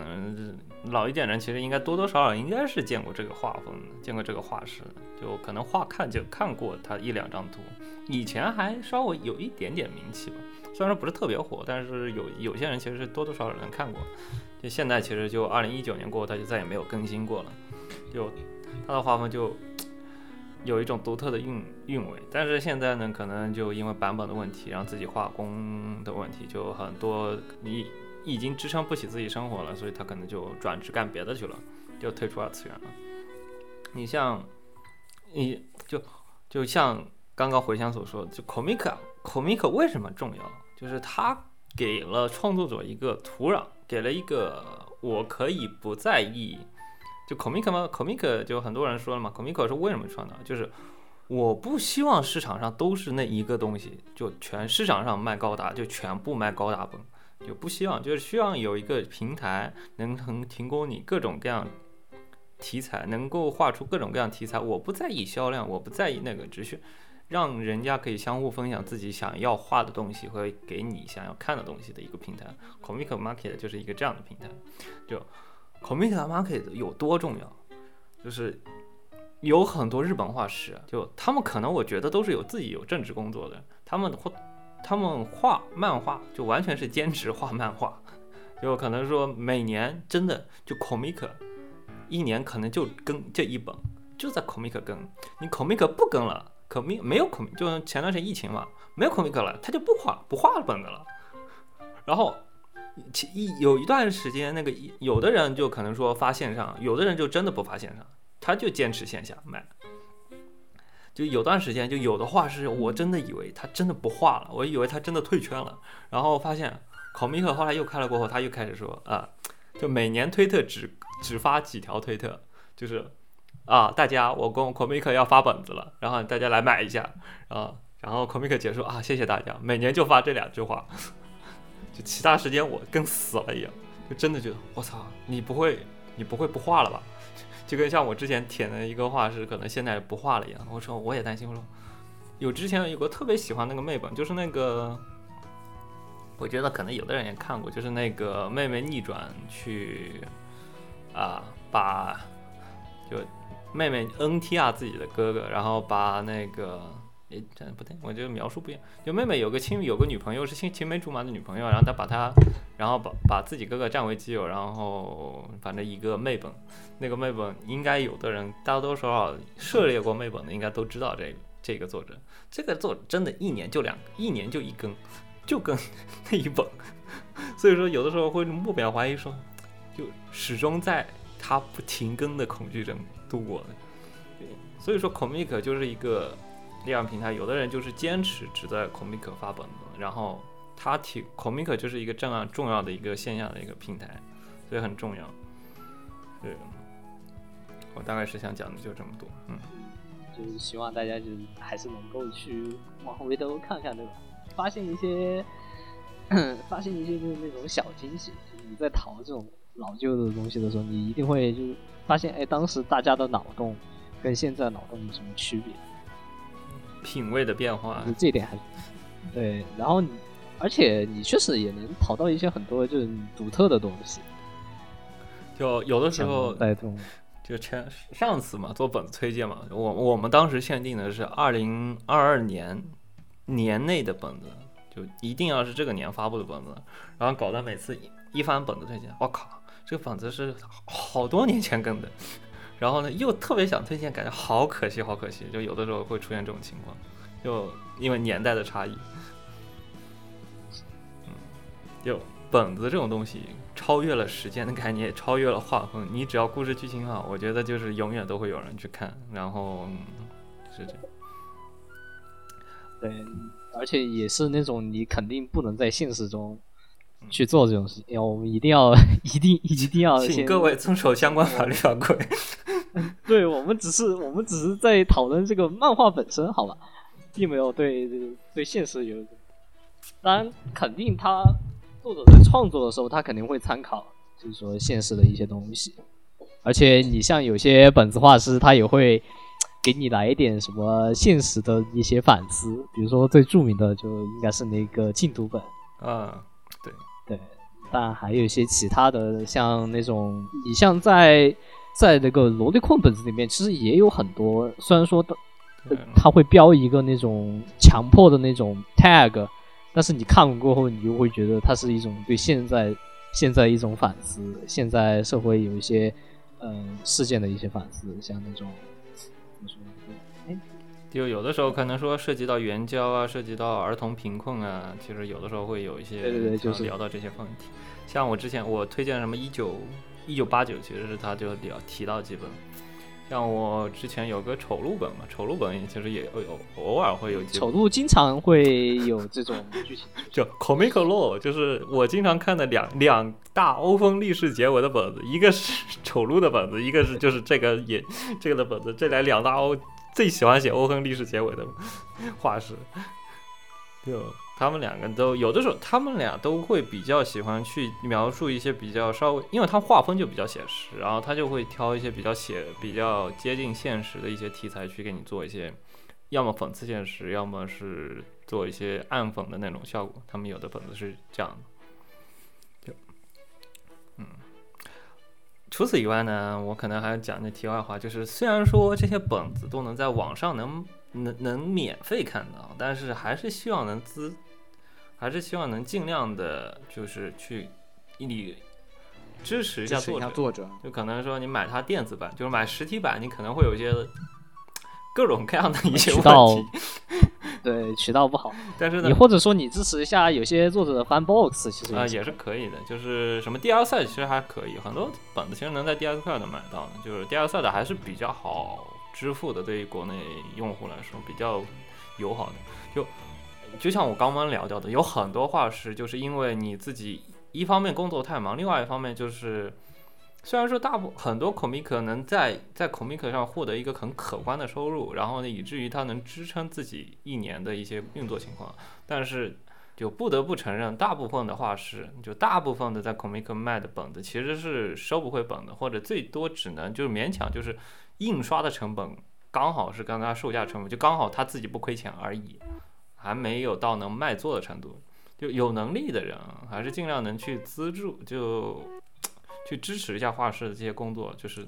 老一点人其实应该多多少少应该是见过这个画风的，见过这个画师的，就可能画看就看过他一两张图，以前还稍微有一点点名气吧，虽然说不是特别火，但是有有些人其实是多多少少能看过。就现在其实就二零一九年过后，他就再也没有更新过了，就他的画风就有一种独特的韵韵味。但是现在呢，可能就因为版本的问题，然后自己画工的问题，就很多你已经支撑不起自己生活了，所以他可能就转职干别的去了，就退出二次元了。你像你就就像刚刚回想所说，就 comic comic 为什么重要？就是它给了创作者一个土壤，给了一个我可以不在意。就 comic 嘛，comic 就很多人说了嘛，comic 是为什么创造？就是我不希望市场上都是那一个东西，就全市场上卖高达就全部卖高达本，就不希望，就是希望有一个平台能能提供你各种各样题材，能够画出各种各样题材。我不在意销量，我不在意那个，只是让人家可以相互分享自己想要画的东西和给你想要看的东西的一个平台。comic market 就是一个这样的平台，就。Comic Market 有多重要？就是有很多日本画师，就他们可能我觉得都是有自己有正职工作的，他们画他们画漫画就完全是兼职画漫画，就可能说每年真的就 Comic 一年可能就更这一本，就在 Comic 更，你 Comic 不更了，Comic 没有可就前段时间疫情嘛，没有可米克了，他就不画不画本子了，然后。其一有一段时间，那个有的人就可能说发线上，有的人就真的不发线上，他就坚持线下卖。就有段时间，就有的画师，我真的以为他真的不画了，我以为他真的退圈了，然后发现考米克后来又开了过后，他又开始说啊，就每年推特只只发几条推特，就是啊，大家我跟考米克要发本子了，然后大家来买一下啊，然后考米克结束啊，谢谢大家，每年就发这两句话。就其他时间我跟死了一样，就真的觉得我操，你不会你不会不画了吧？就跟像我之前舔的一个画师，可能现在不画了一样。我说我也担心，我说有之前有个特别喜欢那个妹本，就是那个，我觉得可能有的人也看过，就是那个妹妹逆转去啊，把就妹妹 NTR 自己的哥哥，然后把那个。诶，这不对，我这个描述不一样。就妹妹有个青有个女朋友是青青梅竹马的女朋友，然后她把她，然后把把自己哥哥占为己有，然后反正一个妹本，那个妹本应该有的人大多少涉猎过妹本的应该都知道这个这个作者，这个作者真的一年就两一年就一更，就更那一本，所以说有的时候会目标怀疑说，就始终在他不停更的恐惧中度过的。所以说 comic 就是一个。力量平台，有的人就是坚持只在 comic 发本子，然后他提 comic 就是一个这样重要的一个现象的一个平台，所以很重要。对，我大概是想讲的就这么多，嗯，就是希望大家就是还是能够去往回头看看，对吧？发现一些，发现一些就是那种小惊喜。就是你在淘这种老旧的东西的时候，你一定会就是发现，哎，当时大家的脑洞跟现在脑洞有什么区别？品味的变化，这点还对。然后，而且你确实也能淘到一些很多就是独特的东西。就有的时候带动，就前上次嘛，做本子推荐嘛，我我们当时限定的是二零二二年年内的本子，就一定要是这个年发布的本子。然后搞得每次一翻本子推荐，我靠，这个本子是好多年前更的。然后呢，又特别想推荐，感觉好可惜，好可惜。就有的时候会出现这种情况，就因为年代的差异。嗯，就本子这种东西，超越了时间的概念，超越了画风。你只要故事剧情好，我觉得就是永远都会有人去看。然后是这样。对，而且也是那种你肯定不能在现实中。去做这种事情，我们一定要，一定，一定要，请各位遵守相关法律法规。对我们只是，我们只是在讨论这个漫画本身，好吧，并没有对对现实有。当然，肯定他作者在创作的时候，他肯定会参考，就是说现实的一些东西。而且，你像有些本子画师，他也会给你来一点什么现实的一些反思。比如说，最著名的就应该是那个净土本。啊，对。对，但还有一些其他的，像那种，你像在在那个萝莉控本子里面，其实也有很多。虽然说它它会标一个那种强迫的那种 tag，但是你看完过后，你就会觉得它是一种对现在现在一种反思，现在社会有一些嗯事件的一些反思，像那种怎么说？哎。就有的时候可能说涉及到援交啊，涉及到儿童贫困啊，其实有的时候会有一些对对对，就是聊到这些问题。像我之前我推荐什么一九一九八九，其实是他就聊提到几本，像我之前有个丑陋本嘛，丑陋本其实也有有偶尔会有几丑陋经常会有这种剧情，就 Comic Law，就是我经常看的两两大欧风历史结尾的本子，一个是丑陋的本子，一个是就是这个也这个的本子，这来两大欧最喜欢写欧亨利式结尾的 画师，就他们两个都有的时候，他们俩都会比较喜欢去描述一些比较稍微，因为他画风就比较写实，然后他就会挑一些比较写、比较接近现实的一些题材去给你做一些，要么讽刺现实，要么是做一些暗讽的那种效果。他们有的本子是这样的，除此以外呢，我可能还要讲点题外话，就是虽然说这些本子都能在网上能能能免费看到，但是还是希望能资，还是希望能尽量的，就是去你支持一下作者，就可能说你买它电子版，就是买实体版，你可能会有一些各种各样的一些问渠道题，对渠道不好。但是呢你，或者说你支持一下有些作者的 fan box，其实啊、行也是可以的，就是什么 DL 赛其实还可以，很多本子其实能在 DR 赛的买到的，就是 DL 赛的还是比较好支付的，对于国内用户来说比较友好的。就就像我刚刚聊到的，有很多画师就是因为你自己一方面工作太忙，另外一方面就是虽然说大部很多 comic 能在在 comic 上获得一个很可观的收入，然后呢，以至于他能支撑自己一年的一些运作情况，但是就不得不承认，大部分的画师，就大部分的在 comic 卖的本子其实是收不回本的，或者最多只能就是勉强就是印刷的成本刚好是跟它售价成本，就刚好他自己不亏钱而已，还没有到能卖座的程度。就有能力的人还是尽量能去资助，就去支持一下画室的这些工作，就是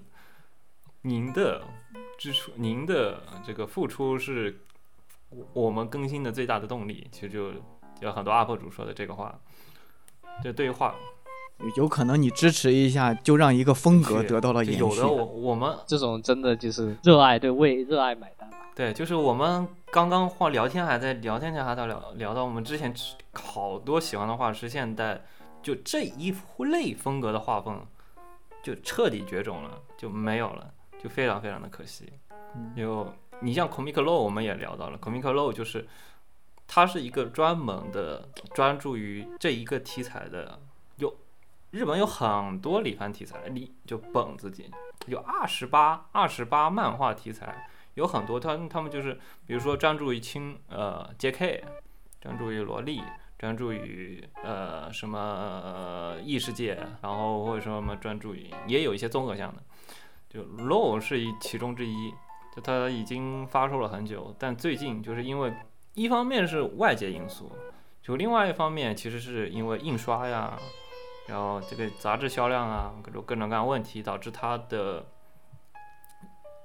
您的支出，您的这个付出是我我们更新的最大的动力。其实就有很多 UP 主说的这个话，就对于画有可能你支持一下，就让一个风格得到了延续。就有的我我们这种真的就是热爱，对为热爱买单吧。对，就是我们刚刚话聊天还在聊天前还在聊聊到我们之前好多喜欢的画师，现在就这一类风格的画风就彻底绝种了，就没有了，就非常非常的可惜。就你像 Comic Low，我们也聊到了，Comic Low 就是它是一个专门的专注于这一个题材的，有日本有很多里番题材，里就本子里有二十八二十八漫画题材。有很多他他们就是，比如说专注于青呃 J.K，专注于萝莉，专注于呃什么异世界，然后或者说什么专注于，也有一些综合项的，就 Low 是一其中之一，就它已经发售了很久，但最近就是因为一方面是外界因素，就另外一方面其实是因为印刷呀，然后这个杂志销量啊，各种各种各样问题导致它的。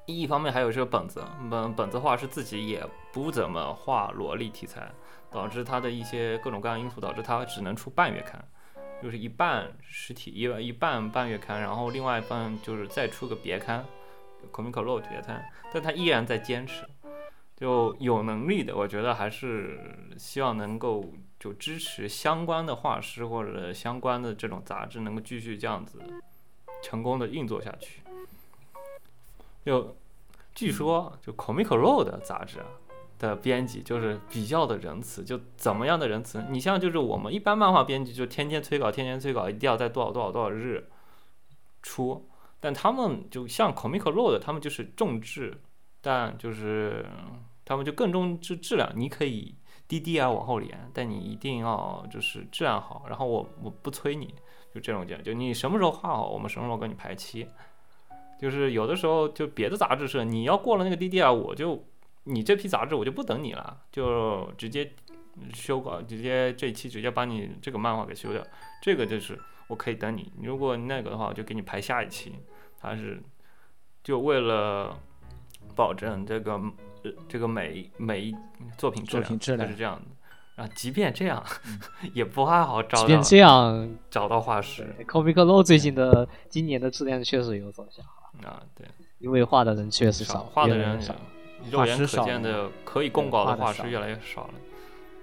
一方面还有这个本子，本本子画是自己也不怎么画萝莉题材，导致它的一些各种各样因素导致它只能出半月刊，就是一半实体一一半半月刊，然后另外一半就是再出个别刊，Comic Law 别刊，但他依然在坚持，就有能力的，我觉得还是希望能够就支持相关的画师或者相关的这种杂志能够继续这样子成功的运作下去。就据说，就 Comic Ro 的杂志啊的编辑就是比较的仁慈，就怎么样的仁慈？你像就是我们一般漫画编辑就天天催稿，天天催稿，一定要在多少多少多少日出，但他们就像 Comic Road，他们就是重质，但就是他们就更重质质量，你可以滴滴啊往后连，但你一定要就是质量好，然后我我不催你，就这种讲，就你什么时候画好，我们什么时候给你排期。就是有的时候，就别的杂志社，你要过了那个 DDR，我就你这批杂志我就不等你了，就直接修稿，直接这一期直接把你这个漫画给修掉。这个就是我可以等你，如果那个的话，我就给你排下一期。它是就为了保证这个呃这个每每一作品质量，质量它是这样的。啊，即便这样，也不太好找到即便这样找到画师 Comic Low 最近的今年的质量确实有走下滑，啊，对。因为画的人确实少少，画的人少。肉眼可见的可以供稿的画师越来越少了，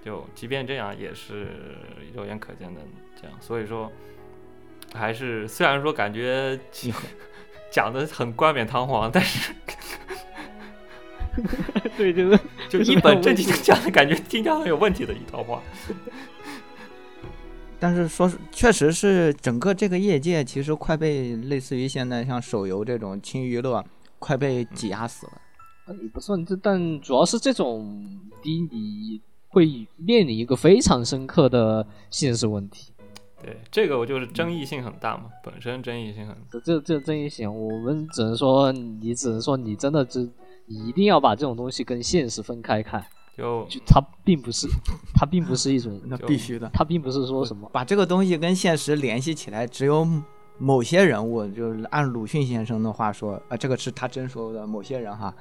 就即便这样也是肉眼可见的这样，所以说还是虽然说感觉 讲的很冠冕堂皇，但是 对，就是就就是一本正经的讲的感觉听起来很有问题的一套话。但是说是确实是整个这个业界其实快被类似于现在像手游这种轻娱乐快被挤压死了。呃也不算这，但主要是这种低，你会面临一个非常深刻的现实问题。对，这个我就是争议性很大嘛，本身争议性很这这这争议性，我们只能说，你只能说你真的只，你一定要把这种东西跟现实分开看，就就它并不是，它并不是一种，那必须的，它并不是说什么，把这个东西跟现实联系起来，只有某些人物，就是按鲁迅先生的话说，啊，这个是他真说的，某些人哈，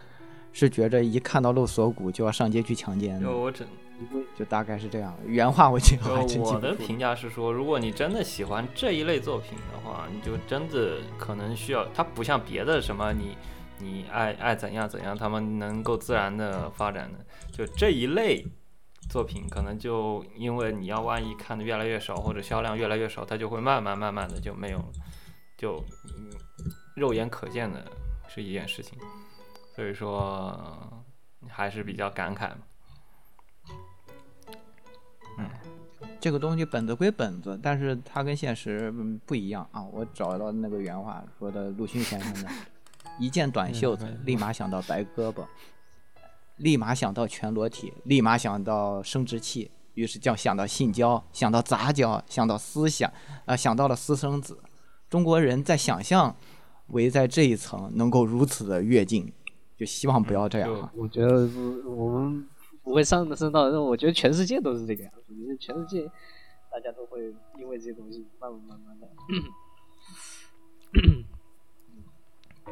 是觉着一看到露锁骨就要上街去强奸的就，我只就大概是这样。原话我记得还真记不。我的评价是说，如果你真的喜欢这一类作品的话，你就真的可能需要，它不像别的什么你你爱爱怎样怎样，他们能够自然的发展的，就这一类作品，可能就因为你要万一看的越来越少，或者销量越来越少，它就会慢慢慢慢的就没有了，就嗯肉眼可见的是一件事情，所以说还是比较感慨嘛。这个东西本子归本子，但是它跟现实嗯不一样啊。我找到那个原话说的，鲁迅先生的，一件短袖子，立马想到白胳膊，立马想到全裸体，立马想到生殖器，于是就想到性交，想到杂交，想到思想，啊、想到了私生子。中国人在想象围在这一层能够如此的跃进，就希望不要这样。我觉得不我们不会上升到，我觉得全世界都是这个样子，因为全世界大家都会因为这些东西慢慢慢慢的，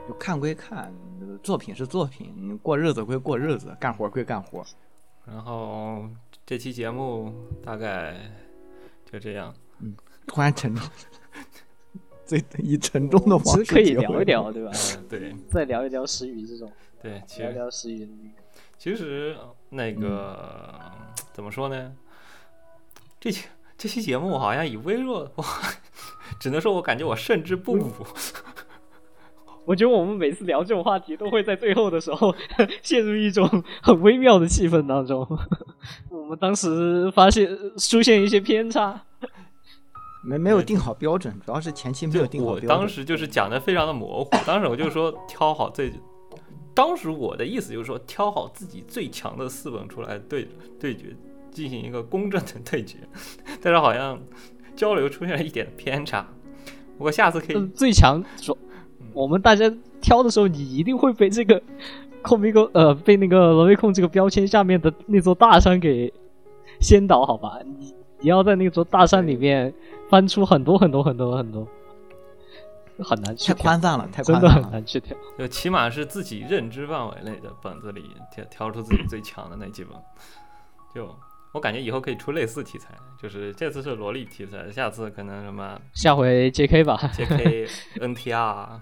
就看归看，呃作品是作品，你过日子归过日子，干活归干活。然后这期节目大概就这样。嗯突然沉重，最以沉重的其方式实可以聊一聊，对吧？嗯，对再聊一聊时雨这种，对，其实聊聊石宇的那个。其实那个、怎么说呢？这期这期节目好像以微弱，我 只能说我感觉我胜之不武。我觉得我们每次聊这种话题，都会在最后的时候 陷入一种很微妙的气氛当中。我们当时发现出现一些偏差，没没有定好标准，主要是前期没有定好我标准。当时就是讲的非常的模糊，当时我就说挑好最，当时我的意思就是说挑好自己最强的四本出来对对决，进行一个公正的对决，但是好像交流出现了一点偏差。不过下次可以嗯最强说，我们大家挑的时候，你一定会被这个控米狗呃被那个罗威控这个标签下面的那座大山给先导，好吧？你你要在那座大山里面翻出很多很多很多很多，很难去太，宽泛了，太宽泛了。很难去挑。就起码是自己认知范围内的本子里挑挑出自己最强的那几本。就我感觉以后可以出类似题材，就是这次是萝莉题材，下次可能什么下回 J.K. 吧，JK、NTR，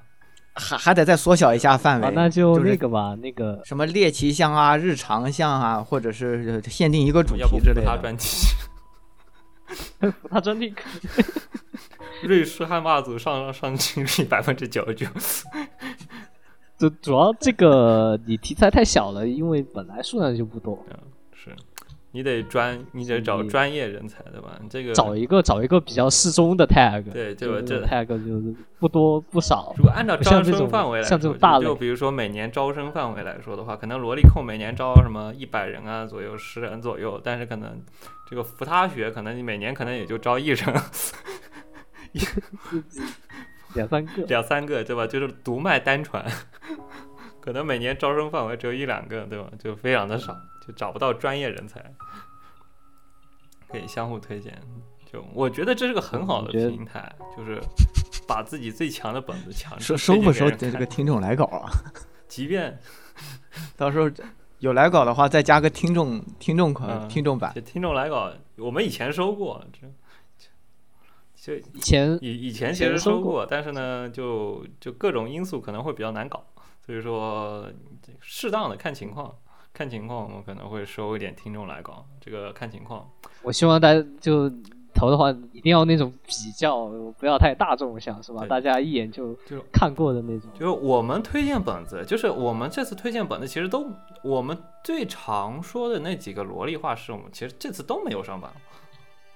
还还得再缩小一下范围，啊，那就那个吧，那个什么猎奇向啊、日常向啊，或者是呃限定一个主题之类的。扶他专题。他专利可瑞士汉霸组上 上镜率百分之九十九，主主要这个你题材太小了，因为本来数量就不多，嗯，是。你得专，你得找专业人才，对吧？这个找一个找一个比较适中的 tag，对就这个 tag 就是不多不少。如。果按照招生范围来说，像这种大就比如说每年招生范围来说的话，可能萝莉控每年招什么一百人啊左右，十人左右，但是可能这个扶他学可能你每年可能也就招一人，两三个，两三个，对吧？就是独卖单传，可能每年招生范围只有一两个，对吧？就非常的少，就找不到专业人才，可以相互推荐。就我觉得这是个很好的平台，就是把自己最强的本子强收收不收这个听众来稿啊？即便 到时候有来稿的话，再加个听众听众款、嗯听众版。听众来稿，我们以前收过，这就以前以以前其实前收过，但是呢，就就各种因素可能会比较难搞，所以说适当的看情况，看情况我们可能会收一点听众来搞，这个看情况。我希望大家就投的话，一定要那种比较，不要太大众向，是吧？大家一眼就就看过的那种。就是我们推荐本子，就是我们这次推荐本子，其实都我们最常说的那几个萝莉画师，我们其实这次都没有上榜。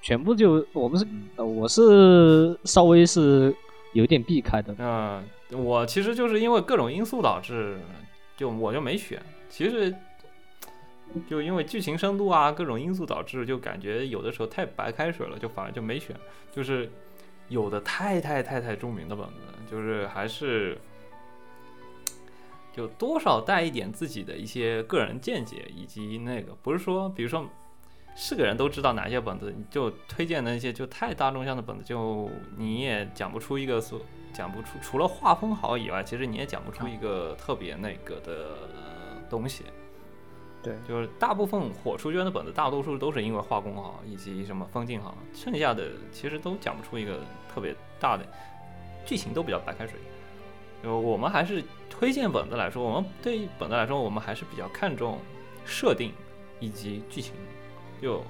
全部就我们是，呃我是稍微是有点避开的。嗯、我其实就是因为各种因素导致，就我就没选。其实就因为剧情深度啊，各种因素导致，就感觉有的时候太白开水了，就反而就没选。就是有的太太太太著名的本子，就是还是就多少带一点自己的一些个人见解，以及那个不是说，比如说是个人都知道哪些本子，你就推荐的那些就太大众向的本子，就你也讲不出一个所讲不出，除了画风好以外，其实你也讲不出一个特别那个的、呃东西。对，就是大部分火出圈的本子，大多数都是因为画工好以及什么风景好，剩下的其实都讲不出一个特别大的剧情，都比较白开水。就我们还是推荐本子来说，我们对于本子来说，我们还是比较看重设定以及剧情。就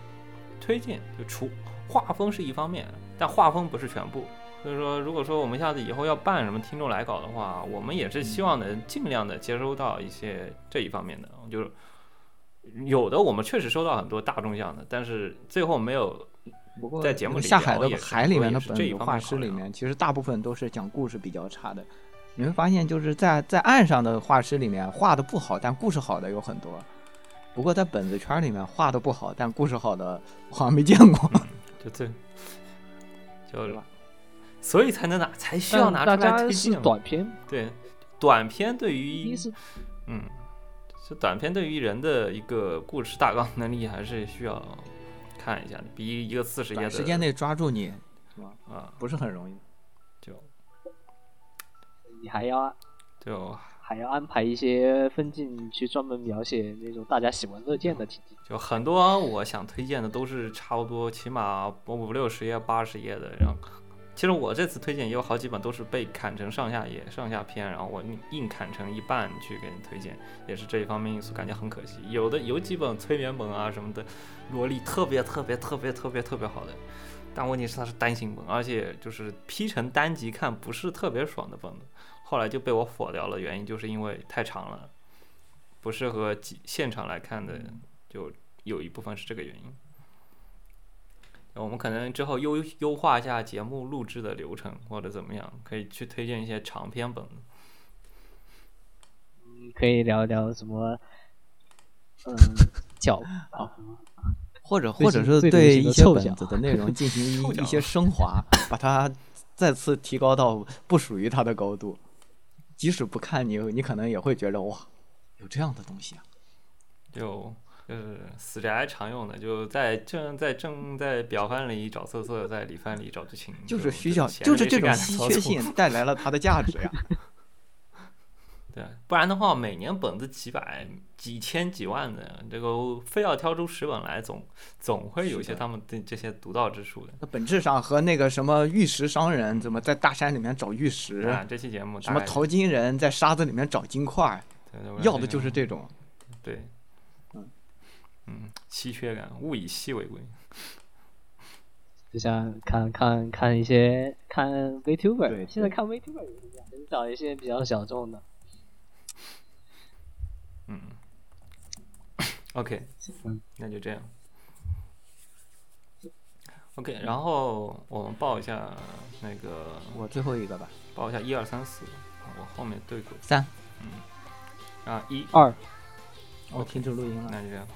推进就除画风是一方面，但画风不是全部。所以说，如果说我们下次以后要办什么听众来稿的话，我们也是希望能尽量的接收到一些这一方面的，就是有的我们确实收到很多大众向的，但是最后没有不过在节目里下海的海里面的这画师里面，其实大部分都是讲故事比较差的。你会发现，就是在在岸上的画师里面，画的不好但故事好的有很多。不过在本子圈里面，画的不好但故事好的，我好像没见过。就这，就是吧所以才能拿，才需要拿出来推荐嘛。短片，对，短片对于嗯，这短片对于人的一个故事大纲能力还是需要看一下的，比一个四十页的时间内抓住你，是吧？啊，不是很容易。就你还要就还要安排一些分镜去专门描写那种大家喜闻乐见的情景。就很多我想推荐的都是差不多起码五六十页、八十页的，然后其实我这次推荐也有好几本都是被砍成上下页、上下篇，然后我硬砍成一半去给你推荐，也是这一方面因素，感觉很可惜。有的有几本催眠本啊什么的，萝莉特别特别特别特别特别好的，但问题是它是单行本，而且就是批成单集看不是特别爽的本，后来就被我否掉了，原因就是因为太长了，不适合几现场来看的，就有一部分是这个原因。我们可能之后优优化一下节目录制的流程，或者怎么样，可以去推荐一些长篇本。嗯可以聊一聊什么，嗯，脚啊，或者或者是对一些本子的内容 进行一一些升华，把它再次提高到不属于它的高度。即使不看你，你可能也会觉得哇，有这样的东西啊！就就是死宅常用的，就在正在正在表范里找色色，在里范里找剧情，就是需要，闲就是这种稀缺性带来了它的价值呀。对，不然的话，每年本子几百、几千、几万的，这个非要挑出十本来，总总会有一些他们的这些独到之处的。那本质上和那个什么玉石商人怎么在大山里面找玉石，啊，这期节目什么淘金人在沙子里面找金块，对对要的就是这种。对，嗯嗯，稀缺感，物以稀为贵。就像看看看一些看 VTuber，对现在看 VTuber 也是这样，就是找一些比较小众的。，OK，嗯。那就这样。OK，然后我们报一下那个，我最后一个吧，报一下一二三四，我后面对口三，嗯。啊一，二，我停止录音了。那就这样。